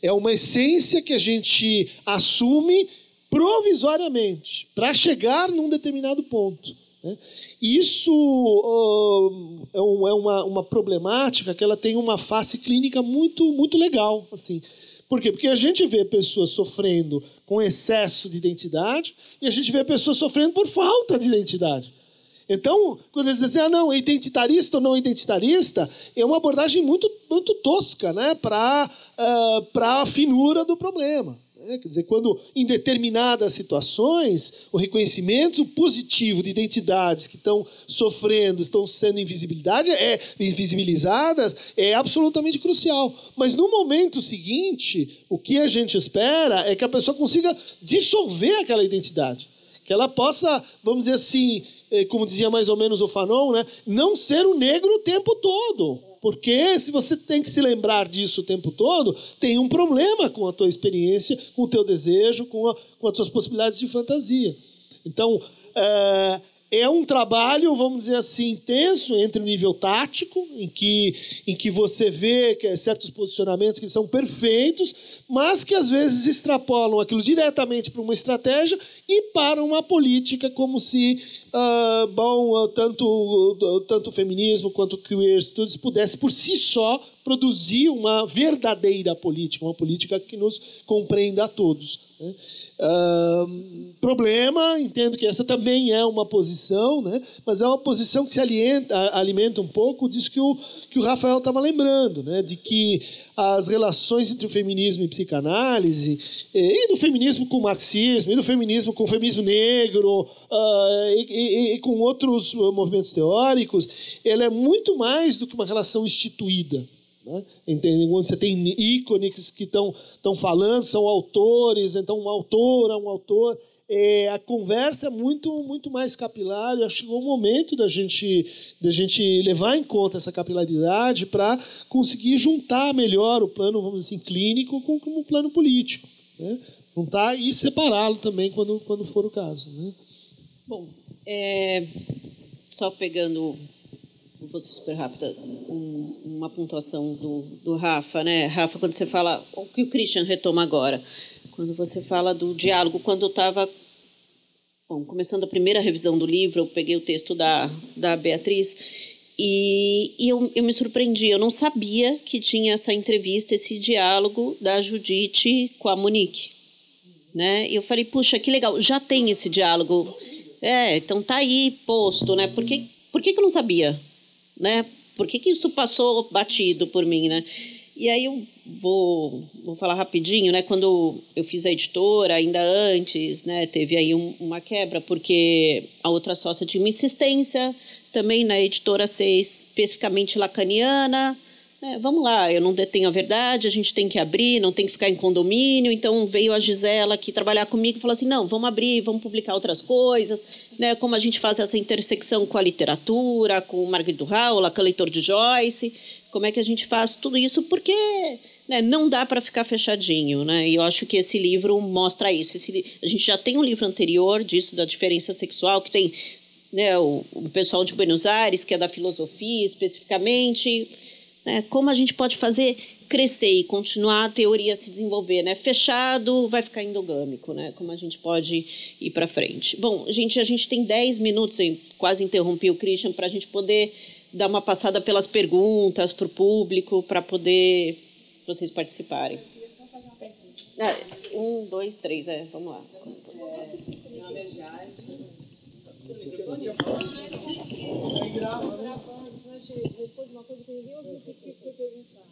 Speaker 4: É uma essência que a gente assume provisoriamente para chegar num determinado ponto. Né? Isso uh, é, é uma, uma, problemática que ela tem uma face clínica muito, muito legal. Assim. Por quê? Porque a gente vê pessoas sofrendo com excesso de identidade e a gente vê pessoas sofrendo por falta de identidade. Então, quando eles dizem, ah, não, identitarista ou não identitarista, é uma abordagem muito, muito tosca né, para uh, a finura do problema. Né? Quer dizer, quando em determinadas situações o reconhecimento positivo de identidades que estão sofrendo, estão sendo invisibilidade, é, invisibilizadas, é absolutamente crucial. Mas no momento seguinte, o que a gente espera é que a pessoa consiga dissolver aquela identidade. Que ela possa, vamos dizer assim, eh, como dizia mais ou menos o Fanon, né, não ser o negro o tempo todo. Porque se você tem que se lembrar disso o tempo todo, tem um problema com a tua experiência, com o teu desejo, com, a, com as tuas possibilidades de fantasia. Então, é, é um trabalho, vamos dizer assim, intenso entre o nível tático, em que, em que você vê que é certos posicionamentos que são perfeitos, mas que às vezes extrapolam aquilo diretamente para uma estratégia e para uma política, como se uh, bom, uh, tanto, tanto o feminismo quanto o queer studies pudesse por si só produzir uma verdadeira política, uma política que nos compreenda a todos. Né? Problema, entendo que essa também é uma posição, né? mas é uma posição que se alimenta, alimenta um pouco disso que o, que o Rafael estava lembrando, né? de que as relações entre o feminismo e psicanálise, e do feminismo com o marxismo, e do feminismo com o feminismo negro, uh, e, e, e, com outros movimentos teóricos, ela é muito mais do que uma relação instituída. Né? Quando você tem ícones que estão falando, são autores, então uma autora, um autor. É, a conversa é muito, muito mais capilar. Eu acho que chegou o momento da gente, da gente levar em conta essa capilaridade para conseguir juntar melhor o plano, vamos dizer assim, clínico com, com o plano político. Né? Juntar e separá-lo também quando, quando for o caso. Né?
Speaker 3: Bom, é, só pegando vou ser super rápida, um, uma pontuação do, do Rafa, né? Rafa, quando você fala, o que o Christian retoma agora, quando você fala do diálogo, quando eu estava Bom, começando a primeira revisão do livro, eu peguei o texto da, da Beatriz e, e eu, eu me surpreendi. Eu não sabia que tinha essa entrevista, esse diálogo da Judite com a Monique. Né? E eu falei, puxa, que legal, já tem esse diálogo. É, então tá aí posto, né? Por que, por que, que eu não sabia? Né? Por que, que isso passou batido por mim, né? E aí eu vou, vou falar rapidinho, né? Quando eu fiz a editora, ainda antes, né? Teve aí um, uma quebra, porque a outra sócia tinha uma insistência também na editora ser especificamente lacaniana, é, vamos lá, eu não detenho a verdade, a gente tem que abrir, não tem que ficar em condomínio. Então veio a Gisela aqui trabalhar comigo e falou assim: não, vamos abrir, vamos publicar outras coisas, né? Como a gente faz essa intersecção com a literatura, com o Marguerite Dural, com o leitor de Joyce, como é que a gente faz tudo isso? Porque né, não dá para ficar fechadinho, né? E eu acho que esse livro mostra isso. Esse, a gente já tem um livro anterior disso da diferença sexual que tem né, o, o pessoal de Buenos Aires que é da filosofia especificamente né? Como a gente pode fazer crescer e continuar a teoria a se desenvolver, né? Fechado vai ficar endogâmico, né? Como a gente pode ir para frente. Bom, gente, a gente tem 10 minutos, eu quase interrompi o Christian para a gente poder dar uma passada pelas perguntas para o público, para poder vocês participarem. Ah, um, dois, três, é, vamos lá. Meu nome é Jade. Depois uma coisa que ninguém ouviu o que foi perguntado.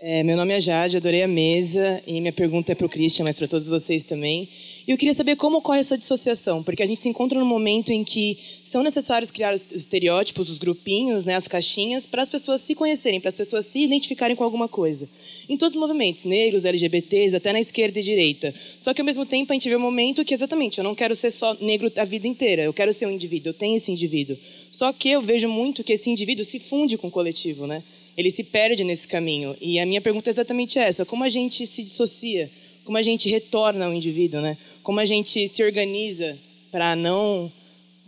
Speaker 6: É, meu nome é Jade, adorei a mesa e minha pergunta é para o Christian, mas para todos vocês também. E eu queria saber como ocorre essa dissociação, porque a gente se encontra num momento em que são necessários criar os estereótipos, os grupinhos, né, as caixinhas, para as pessoas se conhecerem, para as pessoas se identificarem com alguma coisa. Em todos os movimentos, negros, LGBTs, até na esquerda e direita. Só que ao mesmo tempo a gente vê um momento que, exatamente, eu não quero ser só negro a vida inteira, eu quero ser um indivíduo, eu tenho esse indivíduo. Só que eu vejo muito que esse indivíduo se funde com o coletivo, né? Ele se perde nesse caminho. E a minha pergunta é exatamente essa: como a gente se dissocia como a gente retorna ao indivíduo, né? Como a gente se organiza para não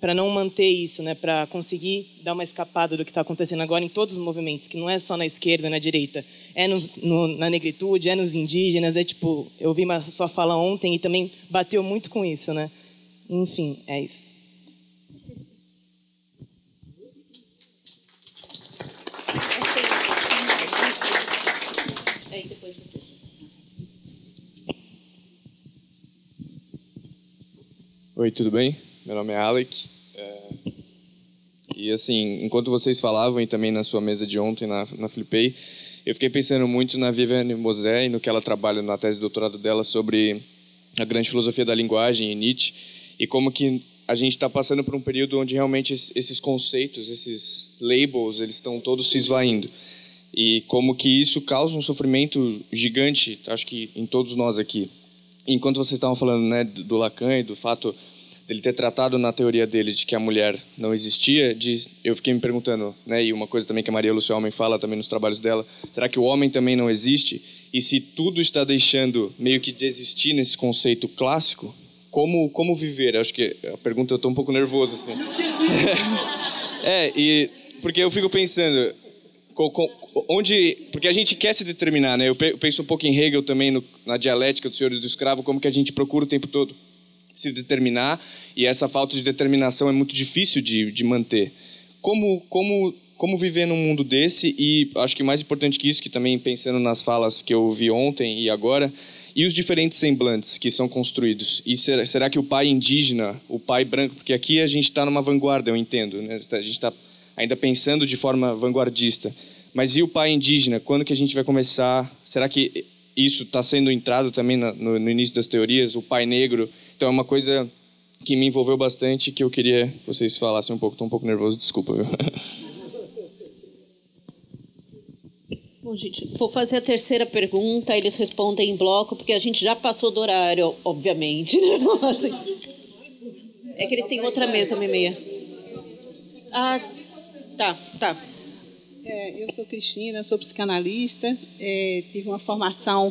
Speaker 6: para não manter isso, né, para conseguir dar uma escapada do que está acontecendo agora em todos os movimentos, que não é só na esquerda, na direita, é no, no, na negritude, é nos indígenas, é tipo, eu ouvi uma sua fala ontem e também bateu muito com isso, né? Enfim, é isso.
Speaker 7: Oi, tudo bem? Meu nome é Alec. É... E assim, enquanto vocês falavam e também na sua mesa de ontem na, na Flipei, eu fiquei pensando muito na Viviane Mosé e no que ela trabalha na tese de doutorado dela sobre a grande filosofia da linguagem e Nietzsche e como que a gente está passando por um período onde realmente esses conceitos, esses labels, eles estão todos se esvaindo e como que isso causa um sofrimento gigante, acho que em todos nós aqui. Enquanto vocês estavam falando, né, do Lacan e do fato dele ter tratado na teoria dele de que a mulher não existia, de, eu fiquei me perguntando, né, e uma coisa também que a Maria Lúcia Homem fala também nos trabalhos dela, será que o homem também não existe? E se tudo está deixando meio que de existir nesse conceito clássico, como como viver? Acho que a pergunta eu estou um pouco nervoso assim. é, e porque eu fico pensando onde porque a gente quer se determinar, né? Eu penso um pouco em Hegel também no, na dialética do Senhor e do Escravo, como que a gente procura o tempo todo se determinar e essa falta de determinação é muito difícil de, de manter. Como, como, como viver num mundo desse e acho que mais importante que isso, que também pensando nas falas que eu vi ontem e agora, e os diferentes semblantes que são construídos. E será, será que o pai indígena, o pai branco, porque aqui a gente está numa vanguarda, eu entendo, né? a gente está ainda pensando de forma vanguardista. Mas e o pai indígena? Quando que a gente vai começar? Será que isso está sendo entrado também no, no início das teorias? O pai negro então é uma coisa que me envolveu bastante que eu queria que vocês falassem um pouco. Estou um pouco nervoso, desculpa.
Speaker 3: Bom, gente, vou fazer a terceira pergunta, eles respondem em bloco, porque a gente já passou do horário, obviamente. É que eles têm outra mesa, uma e meia. Ah, tá, tá.
Speaker 8: É, eu sou Cristina, sou psicanalista, é, tive uma formação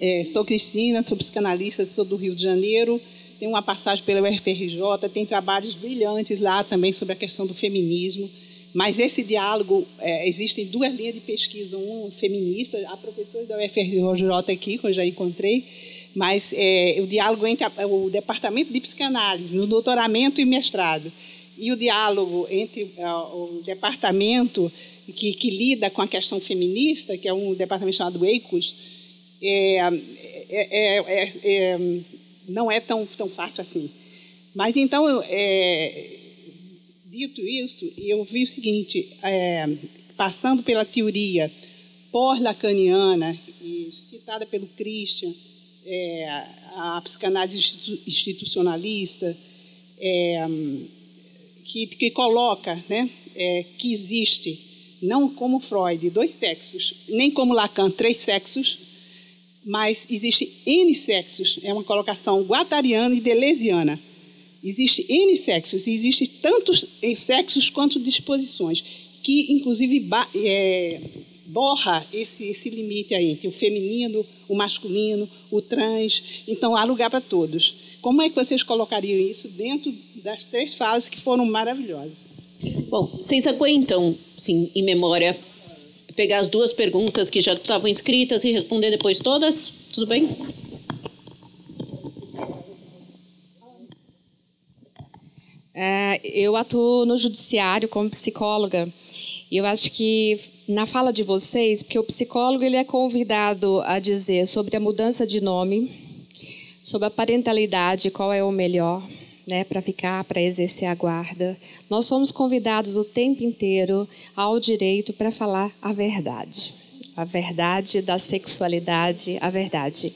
Speaker 8: é, sou Cristina, sou psicanalista, sou do Rio de Janeiro, tenho uma passagem pela UFRJ, tem trabalhos brilhantes lá também sobre a questão do feminismo. Mas esse diálogo, é, existem duas linhas de pesquisa, uma feminista, a professora da UFRJ aqui, que eu já encontrei, mas é, o diálogo entre a, o departamento de psicanálise, no doutoramento e mestrado, e o diálogo entre o departamento que, que, lida com a questão feminista, que é um departamento chamado EICUS, é é, é, é, é, não é tão, tão fácil assim. Mas então, dito isso, eu vi o seguinte: passando pela teoria pós-lacaniana, citada pelo Christian, a psicanálise institucionalista, que, que coloca né, que existe, não como Freud, dois sexos, nem como Lacan, três sexos, mas existe N sexos, é uma colocação guattariana e deleuziana. Existe N sexos, e existe tantos sexos quanto disposições, que inclusive é, borra esse, esse limite aí entre o feminino, o masculino, o trans. Então, há lugar para todos. Como é que vocês colocariam isso dentro das três falas que foram maravilhosas?
Speaker 3: Bom, vocês aguentam, sim, em memória, pegar as duas perguntas que já estavam escritas e responder depois todas? Tudo bem?
Speaker 9: É, eu atuo no judiciário como psicóloga e eu acho que na fala de vocês, porque o psicólogo ele é convidado a dizer sobre a mudança de nome, sobre a parentalidade, qual é o melhor, né, para ficar, para exercer a guarda. Nós somos convidados o tempo inteiro ao direito para falar a verdade. A verdade da sexualidade, a verdade.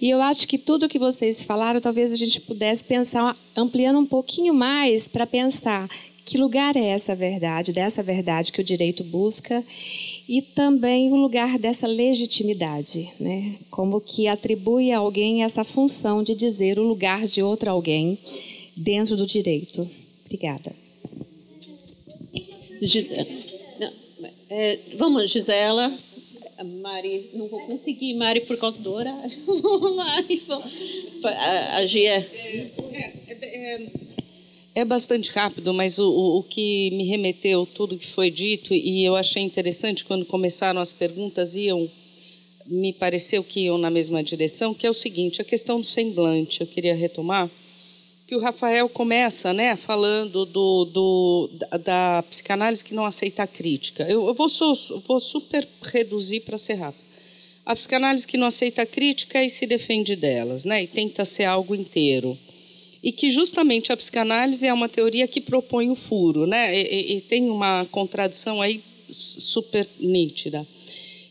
Speaker 9: E eu acho que tudo que vocês falaram, talvez a gente pudesse pensar, ampliando um pouquinho mais, para pensar que lugar é essa verdade, dessa verdade que o direito busca e também o lugar dessa legitimidade, né? Como que atribui a alguém essa função de dizer o lugar de outro alguém dentro do direito. Obrigada.
Speaker 3: Gisela. Não, é, vamos, Gisela. Mari, não vou conseguir, Mari, por causa do horário. Mari, a, a Gia.
Speaker 9: É, é, é,
Speaker 10: é bastante rápido, mas o, o, o, que me remeteu tudo que foi dito e eu achei interessante quando começaram as perguntas iam me pareceu que iam na mesma direção, que é o seguinte, a questão do semblante. Eu queria retomar que o Rafael começa, né, falando do, do da, da, psicanálise que não aceita a crítica. Eu, eu vou, vou super reduzir para ser rápido. A psicanálise que não aceita a crítica e se defende delas, né, e tenta ser algo inteiro e que justamente a psicanálise é uma teoria que propõe o furo, né? E, e tem uma contradição aí super nítida.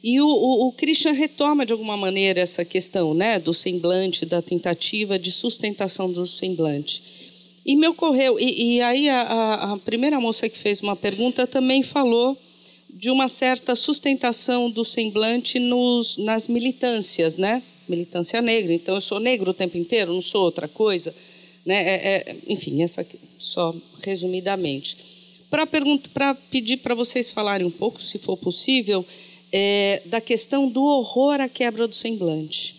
Speaker 10: E o, o, o, Christian retoma de alguma maneira essa questão, né, do semblante, da tentativa de sustentação do semblante. E me ocorreu, e, e aí a, a, primeira moça que fez uma pergunta também falou de uma certa sustentação do semblante nos, nas militâncias, né? Militância negra. Então, eu sou negro o tempo inteiro, não sou outra coisa. Né? É, é, enfim, essa só resumidamente. Para pedir para vocês falarem um pouco, se for possível, é, da questão do horror à quebra do semblante.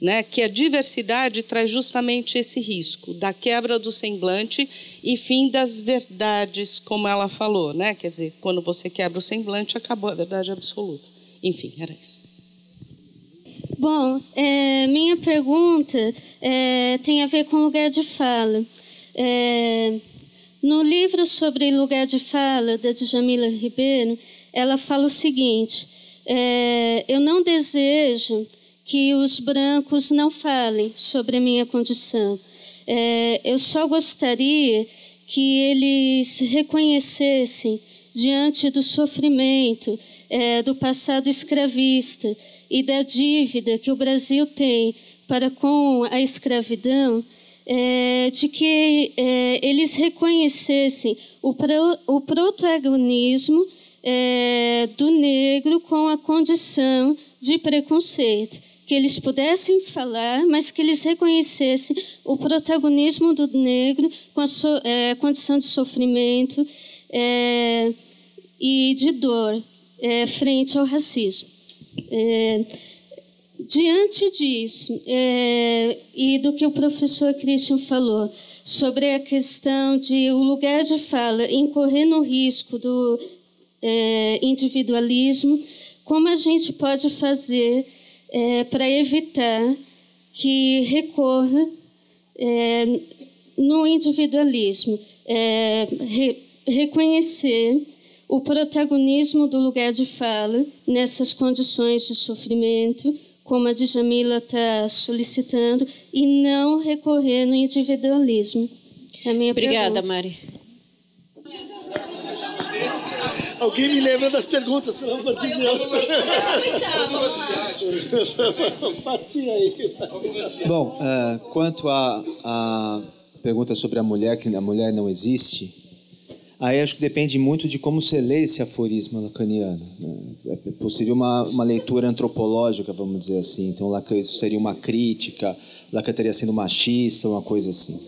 Speaker 10: Né? Que a diversidade traz justamente esse risco da quebra do semblante e fim das verdades, como ela falou. Né? Quer dizer, quando você quebra o semblante, acabou a verdade absoluta. Enfim, era isso.
Speaker 11: Bom, é, minha pergunta é, tem a ver com lugar de fala. É, no livro sobre lugar de fala, da Djamila Ribeiro, ela fala o seguinte: é, Eu não desejo que os brancos não falem sobre a minha condição. É, eu só gostaria que eles reconhecessem diante do sofrimento é, do passado escravista e da dívida que o Brasil tem para com a escravidão, é, de que é, eles reconhecessem o, pro, o protagonismo é, do negro com a condição de preconceito. Que eles pudessem falar, mas que eles reconhecessem o protagonismo do negro com a so, é, condição de sofrimento é, e de dor é, frente ao racismo. É, diante disso, é, e do que o professor Christian falou, sobre a questão de o lugar de fala incorrer no risco do é, individualismo, como a gente pode fazer é, para evitar que recorra é, no individualismo, é, re, reconhecer o protagonismo do lugar de fala nessas condições de sofrimento, como a Djamila está solicitando, e não recorrer no individualismo. É
Speaker 3: Obrigada,
Speaker 11: pergunta.
Speaker 3: Mari.
Speaker 4: Alguém me lembra das perguntas, pelo amor de Deus. Fatia aí.
Speaker 2: Bom, uh, quanto à a, a pergunta sobre a mulher, que a mulher não existe, Aí acho que depende muito de como você lê esse aforismo lacaniano. Né? É possível uma, uma leitura antropológica, vamos dizer assim. Então, Lacan, isso seria uma crítica, Lacan estaria sendo machista, uma coisa assim.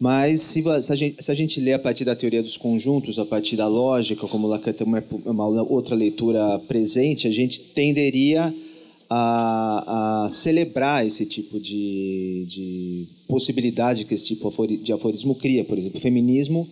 Speaker 2: Mas se, a gente, se a gente lê a partir da teoria dos conjuntos, a partir da lógica, como Lacan tem uma, uma outra leitura presente, a gente tenderia a, a celebrar esse tipo de, de possibilidade que esse tipo de aforismo cria. Por exemplo, o feminismo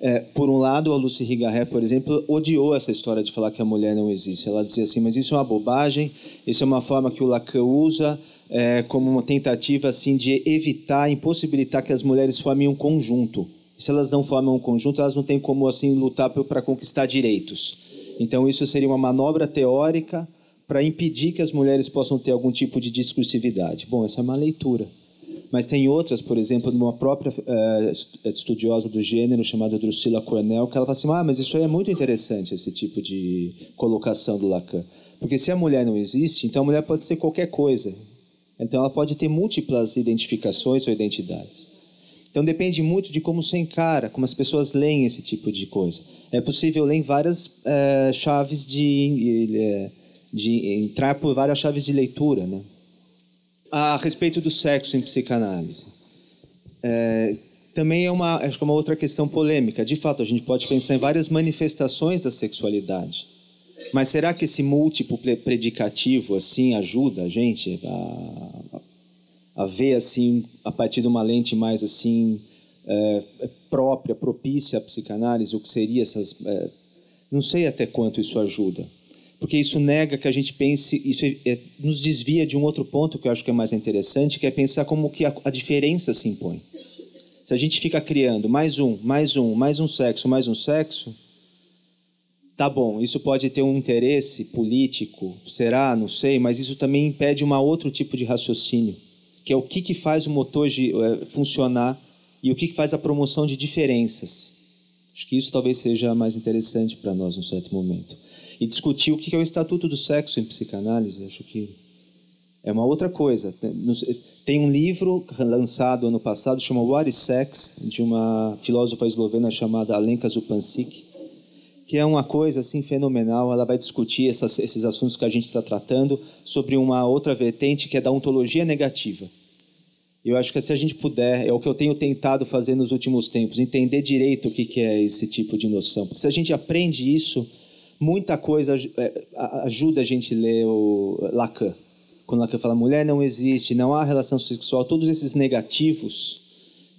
Speaker 2: é, por um lado, a Lucy Rigarret, por exemplo, odiou essa história de falar que a mulher não existe. Ela dizia assim, mas isso é uma bobagem, isso é uma forma que o Lacan usa é, como uma tentativa assim de evitar, impossibilitar que as mulheres formem um conjunto. Se elas não formam um conjunto, elas não têm como assim lutar para conquistar direitos. Então, isso seria uma manobra teórica para impedir que as mulheres possam ter algum tipo de discursividade. Bom, essa é uma leitura. Mas tem outras, por exemplo, de uma própria uh, estudiosa do gênero chamada Drusilla Cornell, que ela fala assim: ah, mas isso aí é muito interessante, esse tipo de colocação do Lacan. Porque se a mulher não existe, então a mulher pode ser qualquer coisa. Então ela pode ter múltiplas identificações ou identidades. Então depende muito de como você encara, como as pessoas leem esse tipo de coisa. É possível ler várias uh, chaves de, de entrar por várias chaves de leitura, né? a respeito do sexo em psicanálise. É, também é uma, acho que é uma outra questão polêmica. De fato, a gente pode pensar em várias manifestações da sexualidade. Mas será que esse múltiplo predicativo assim ajuda a gente a, a ver assim a partir de uma lente mais assim é, própria, propícia à psicanálise, o que seria essas. É, não sei até quanto isso ajuda, porque isso nega que a gente pense, isso é, é, nos desvia de um outro ponto que eu acho que é mais interessante, que é pensar como que a, a diferença se impõe. Se a gente fica criando mais um, mais um, mais um sexo, mais um sexo, tá bom, isso pode ter um interesse político, será, não sei, mas isso também impede um outro tipo de raciocínio, que é o que, que faz o motor é, funcionar e o que, que faz a promoção de diferenças. Acho que isso talvez seja mais interessante para nós num certo momento. E discutir o que é o estatuto do sexo em psicanálise, acho que é uma outra coisa. Tem um livro lançado ano passado, chama What is Sex, de uma filósofa eslovena chamada Alenka Zupancic, que é uma coisa assim fenomenal. Ela vai discutir essas, esses assuntos que a gente está tratando sobre uma outra vertente que é da ontologia negativa. Eu acho que se a gente puder, é o que eu tenho tentado fazer nos últimos tempos, entender direito o que, é esse tipo de noção. Porque se a gente aprende isso, muita coisa é, ajuda a gente a ler o Lacan quando ela fala mulher não existe, não há relação sexual, todos esses negativos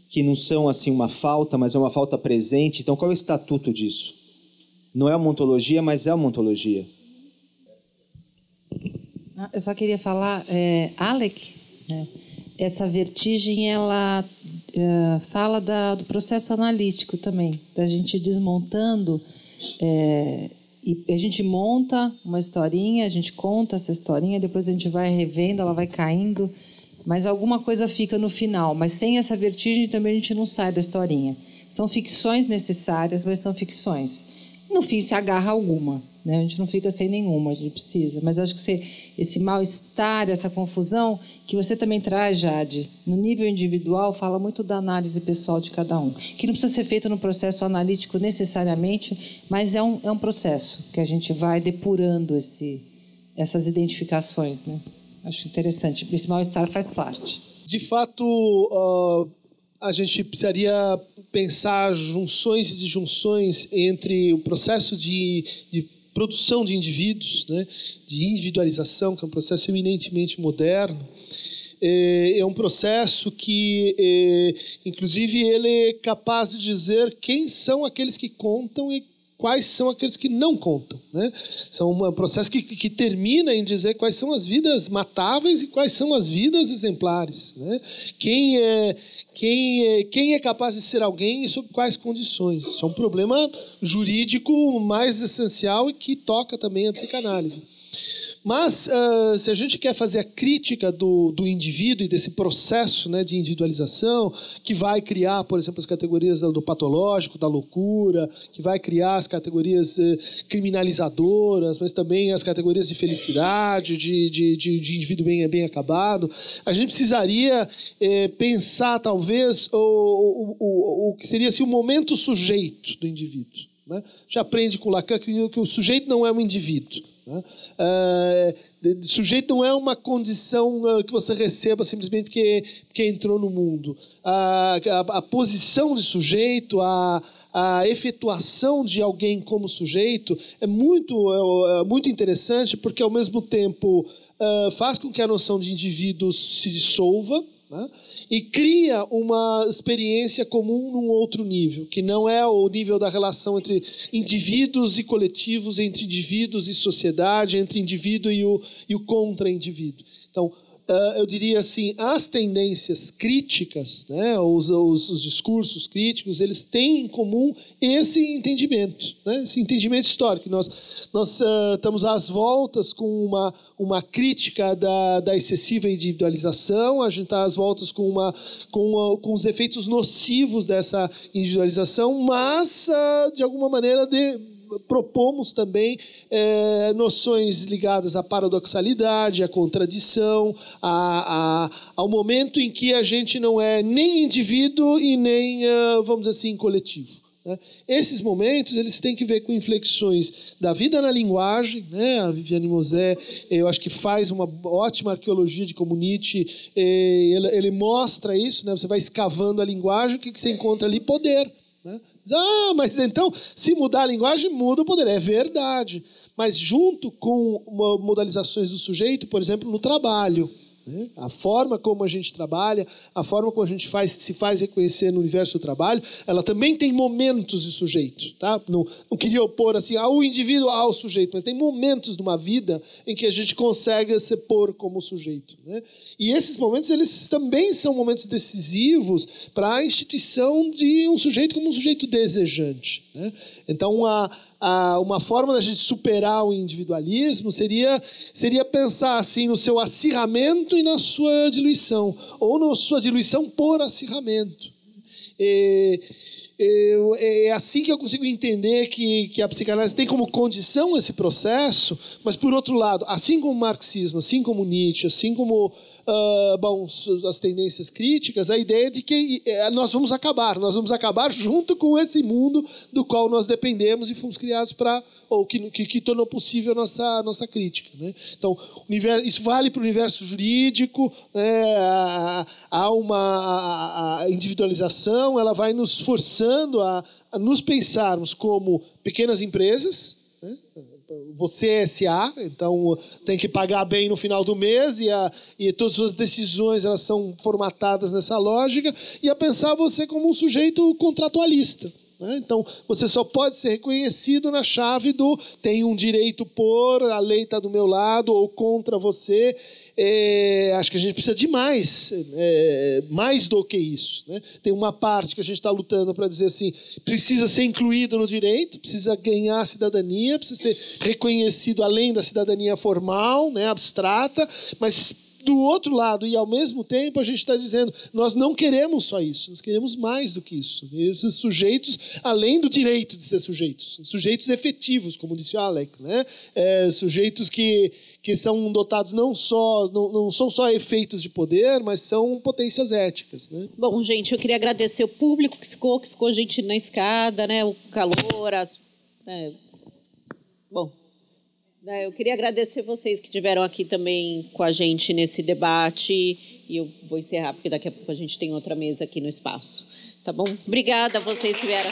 Speaker 2: que não são assim uma falta, mas é uma falta presente. Então, qual é o estatuto disso? Não é uma ontologia, mas é uma ontologia.
Speaker 5: Ah, eu só queria falar, é, Alec, né, essa vertigem, ela é, fala da, do processo analítico também, da gente desmontando é, e a gente monta uma historinha, a gente conta essa historinha, depois a gente vai revendo, ela vai caindo, mas alguma coisa fica no final. Mas sem essa vertigem também a gente não sai da historinha. São ficções necessárias, mas são ficções. No fim se agarra alguma. Né? A gente não fica sem nenhuma, a gente precisa. Mas eu acho que você, esse mal-estar, essa confusão, que você também traz, Jade, no nível individual, fala muito da análise pessoal de cada um. Que não precisa ser feito no processo analítico necessariamente, mas é um, é um processo que a gente vai depurando esse, essas identificações. Né? Acho interessante. Esse mal-estar faz parte.
Speaker 4: De fato, uh, a gente precisaria pensar junções e disjunções entre o processo de, de produção de indivíduos, né, de individualização, que é um processo eminentemente moderno. É, é um processo que, é, inclusive, ele é capaz de dizer quem são aqueles que contam e quais são aqueles que não contam. Né? São um processo que, que termina em dizer quais são as vidas matáveis e quais são as vidas exemplares. Né? Quem é quem é, quem é capaz de ser alguém e sob quais condições. Isso é um problema jurídico mais essencial e que toca também a psicanálise. Mas, uh, se a gente quer fazer a crítica do, do indivíduo e desse processo né, de individualização, que vai criar, por exemplo, as categorias do patológico, da loucura, que vai criar as categorias uh, criminalizadoras, mas também as categorias de felicidade, de, de, de, de indivíduo bem, bem acabado, a gente precisaria uh, pensar, talvez, o, o, o, o que seria assim, o momento sujeito do indivíduo. Né? Já aprende com Lacan que, que o sujeito não é um indivíduo. Uh, sujeito não é uma condição uh, que você receba simplesmente porque, porque entrou no mundo. A, a, a posição de sujeito, a, a efetuação de alguém como sujeito é muito, é, é muito interessante porque, ao mesmo tempo, uh, faz com que a noção de indivíduo se dissolva. Né? E cria uma experiência comum num outro nível, que não é o nível da relação entre indivíduos e coletivos, entre indivíduos e sociedade, entre indivíduo e o, e o contra-indivíduo. Então, eu diria assim, as tendências críticas, né, os, os, os, discursos críticos, eles têm em comum esse entendimento, né, esse entendimento histórico. Nós, nós uh, estamos às voltas com uma, uma crítica da, da excessiva individualização, a gente está às voltas com, uma, com, uma, com os efeitos nocivos dessa individualização, mas, uh, de alguma maneira, de, propomos também é, noções ligadas à paradoxalidade, à contradição, a, a, ao momento em que a gente não é nem indivíduo e nem, uh, vamos dizer assim, coletivo. Né? Esses momentos eles têm que ver com inflexões da vida na linguagem. Né? A Viviane Mosé, eu acho que faz uma ótima arqueologia de como Nietzsche, ele, ele mostra isso. Né? Você vai escavando a linguagem, o que, que você encontra ali? Poder. Né? Ah, mas então, se mudar a linguagem, muda o poder. É verdade. Mas junto com modalizações do sujeito, por exemplo, no trabalho. Né? A forma como a gente trabalha, a forma como a gente faz, se faz reconhecer no universo do trabalho, ela também tem momentos de sujeito. Tá? Não, não queria opor assim ao indivíduo ao sujeito, mas tem momentos de uma vida em que a gente consegue se pôr como sujeito. Né? E esses momentos eles também são momentos decisivos para a instituição de um sujeito como um sujeito desejante. Né? Então, a, a, uma forma da gente superar o individualismo seria, seria pensar assim no seu acirramento e na sua diluição, ou na sua diluição por acirramento. E, é assim que eu consigo entender que, que a psicanálise tem como condição esse processo, mas, por outro lado, assim como o marxismo, assim como Nietzsche, assim como uh, bom, as tendências críticas, a ideia de que eh, nós vamos acabar, nós vamos acabar junto com esse mundo do qual nós dependemos e fomos criados para ou que, que, que, tornou possível a nossa, nossa crítica. Né? Então, isso vale para o universo jurídico, né? há uma a individualização, ela vai nos forçando a, a nos pensarmos como pequenas empresas, né? Você é SA, então tem que pagar bem no final do mês e, a, e todas as suas decisões elas são formatadas nessa lógica e a pensar você como um sujeito contratualista. Né? Então você só pode ser reconhecido na chave do tem um direito por, a lei está do meu lado ou contra você é, acho que a gente precisa de mais, é, mais do que isso. Né? Tem uma parte que a gente está lutando para dizer assim, precisa ser incluído no direito, precisa ganhar cidadania, precisa ser reconhecido além da cidadania formal, né, abstrata, mas do outro lado, e ao mesmo tempo, a gente está dizendo: nós não queremos só isso, nós queremos mais do que isso. Esses sujeitos, além do direito de ser sujeitos, sujeitos efetivos, como disse o Alec, né? É, sujeitos que, que são dotados não só não, não, são só efeitos de poder, mas são potências éticas. Né?
Speaker 3: Bom, gente, eu queria agradecer o público que ficou, que ficou gente na escada, né? O calor, as. É, bom. Né, eu queria agradecer vocês que estiveram aqui também com a gente nesse debate. E eu vou encerrar, porque daqui a pouco a gente tem outra mesa aqui no espaço. Tá bom? Obrigada a vocês que vieram.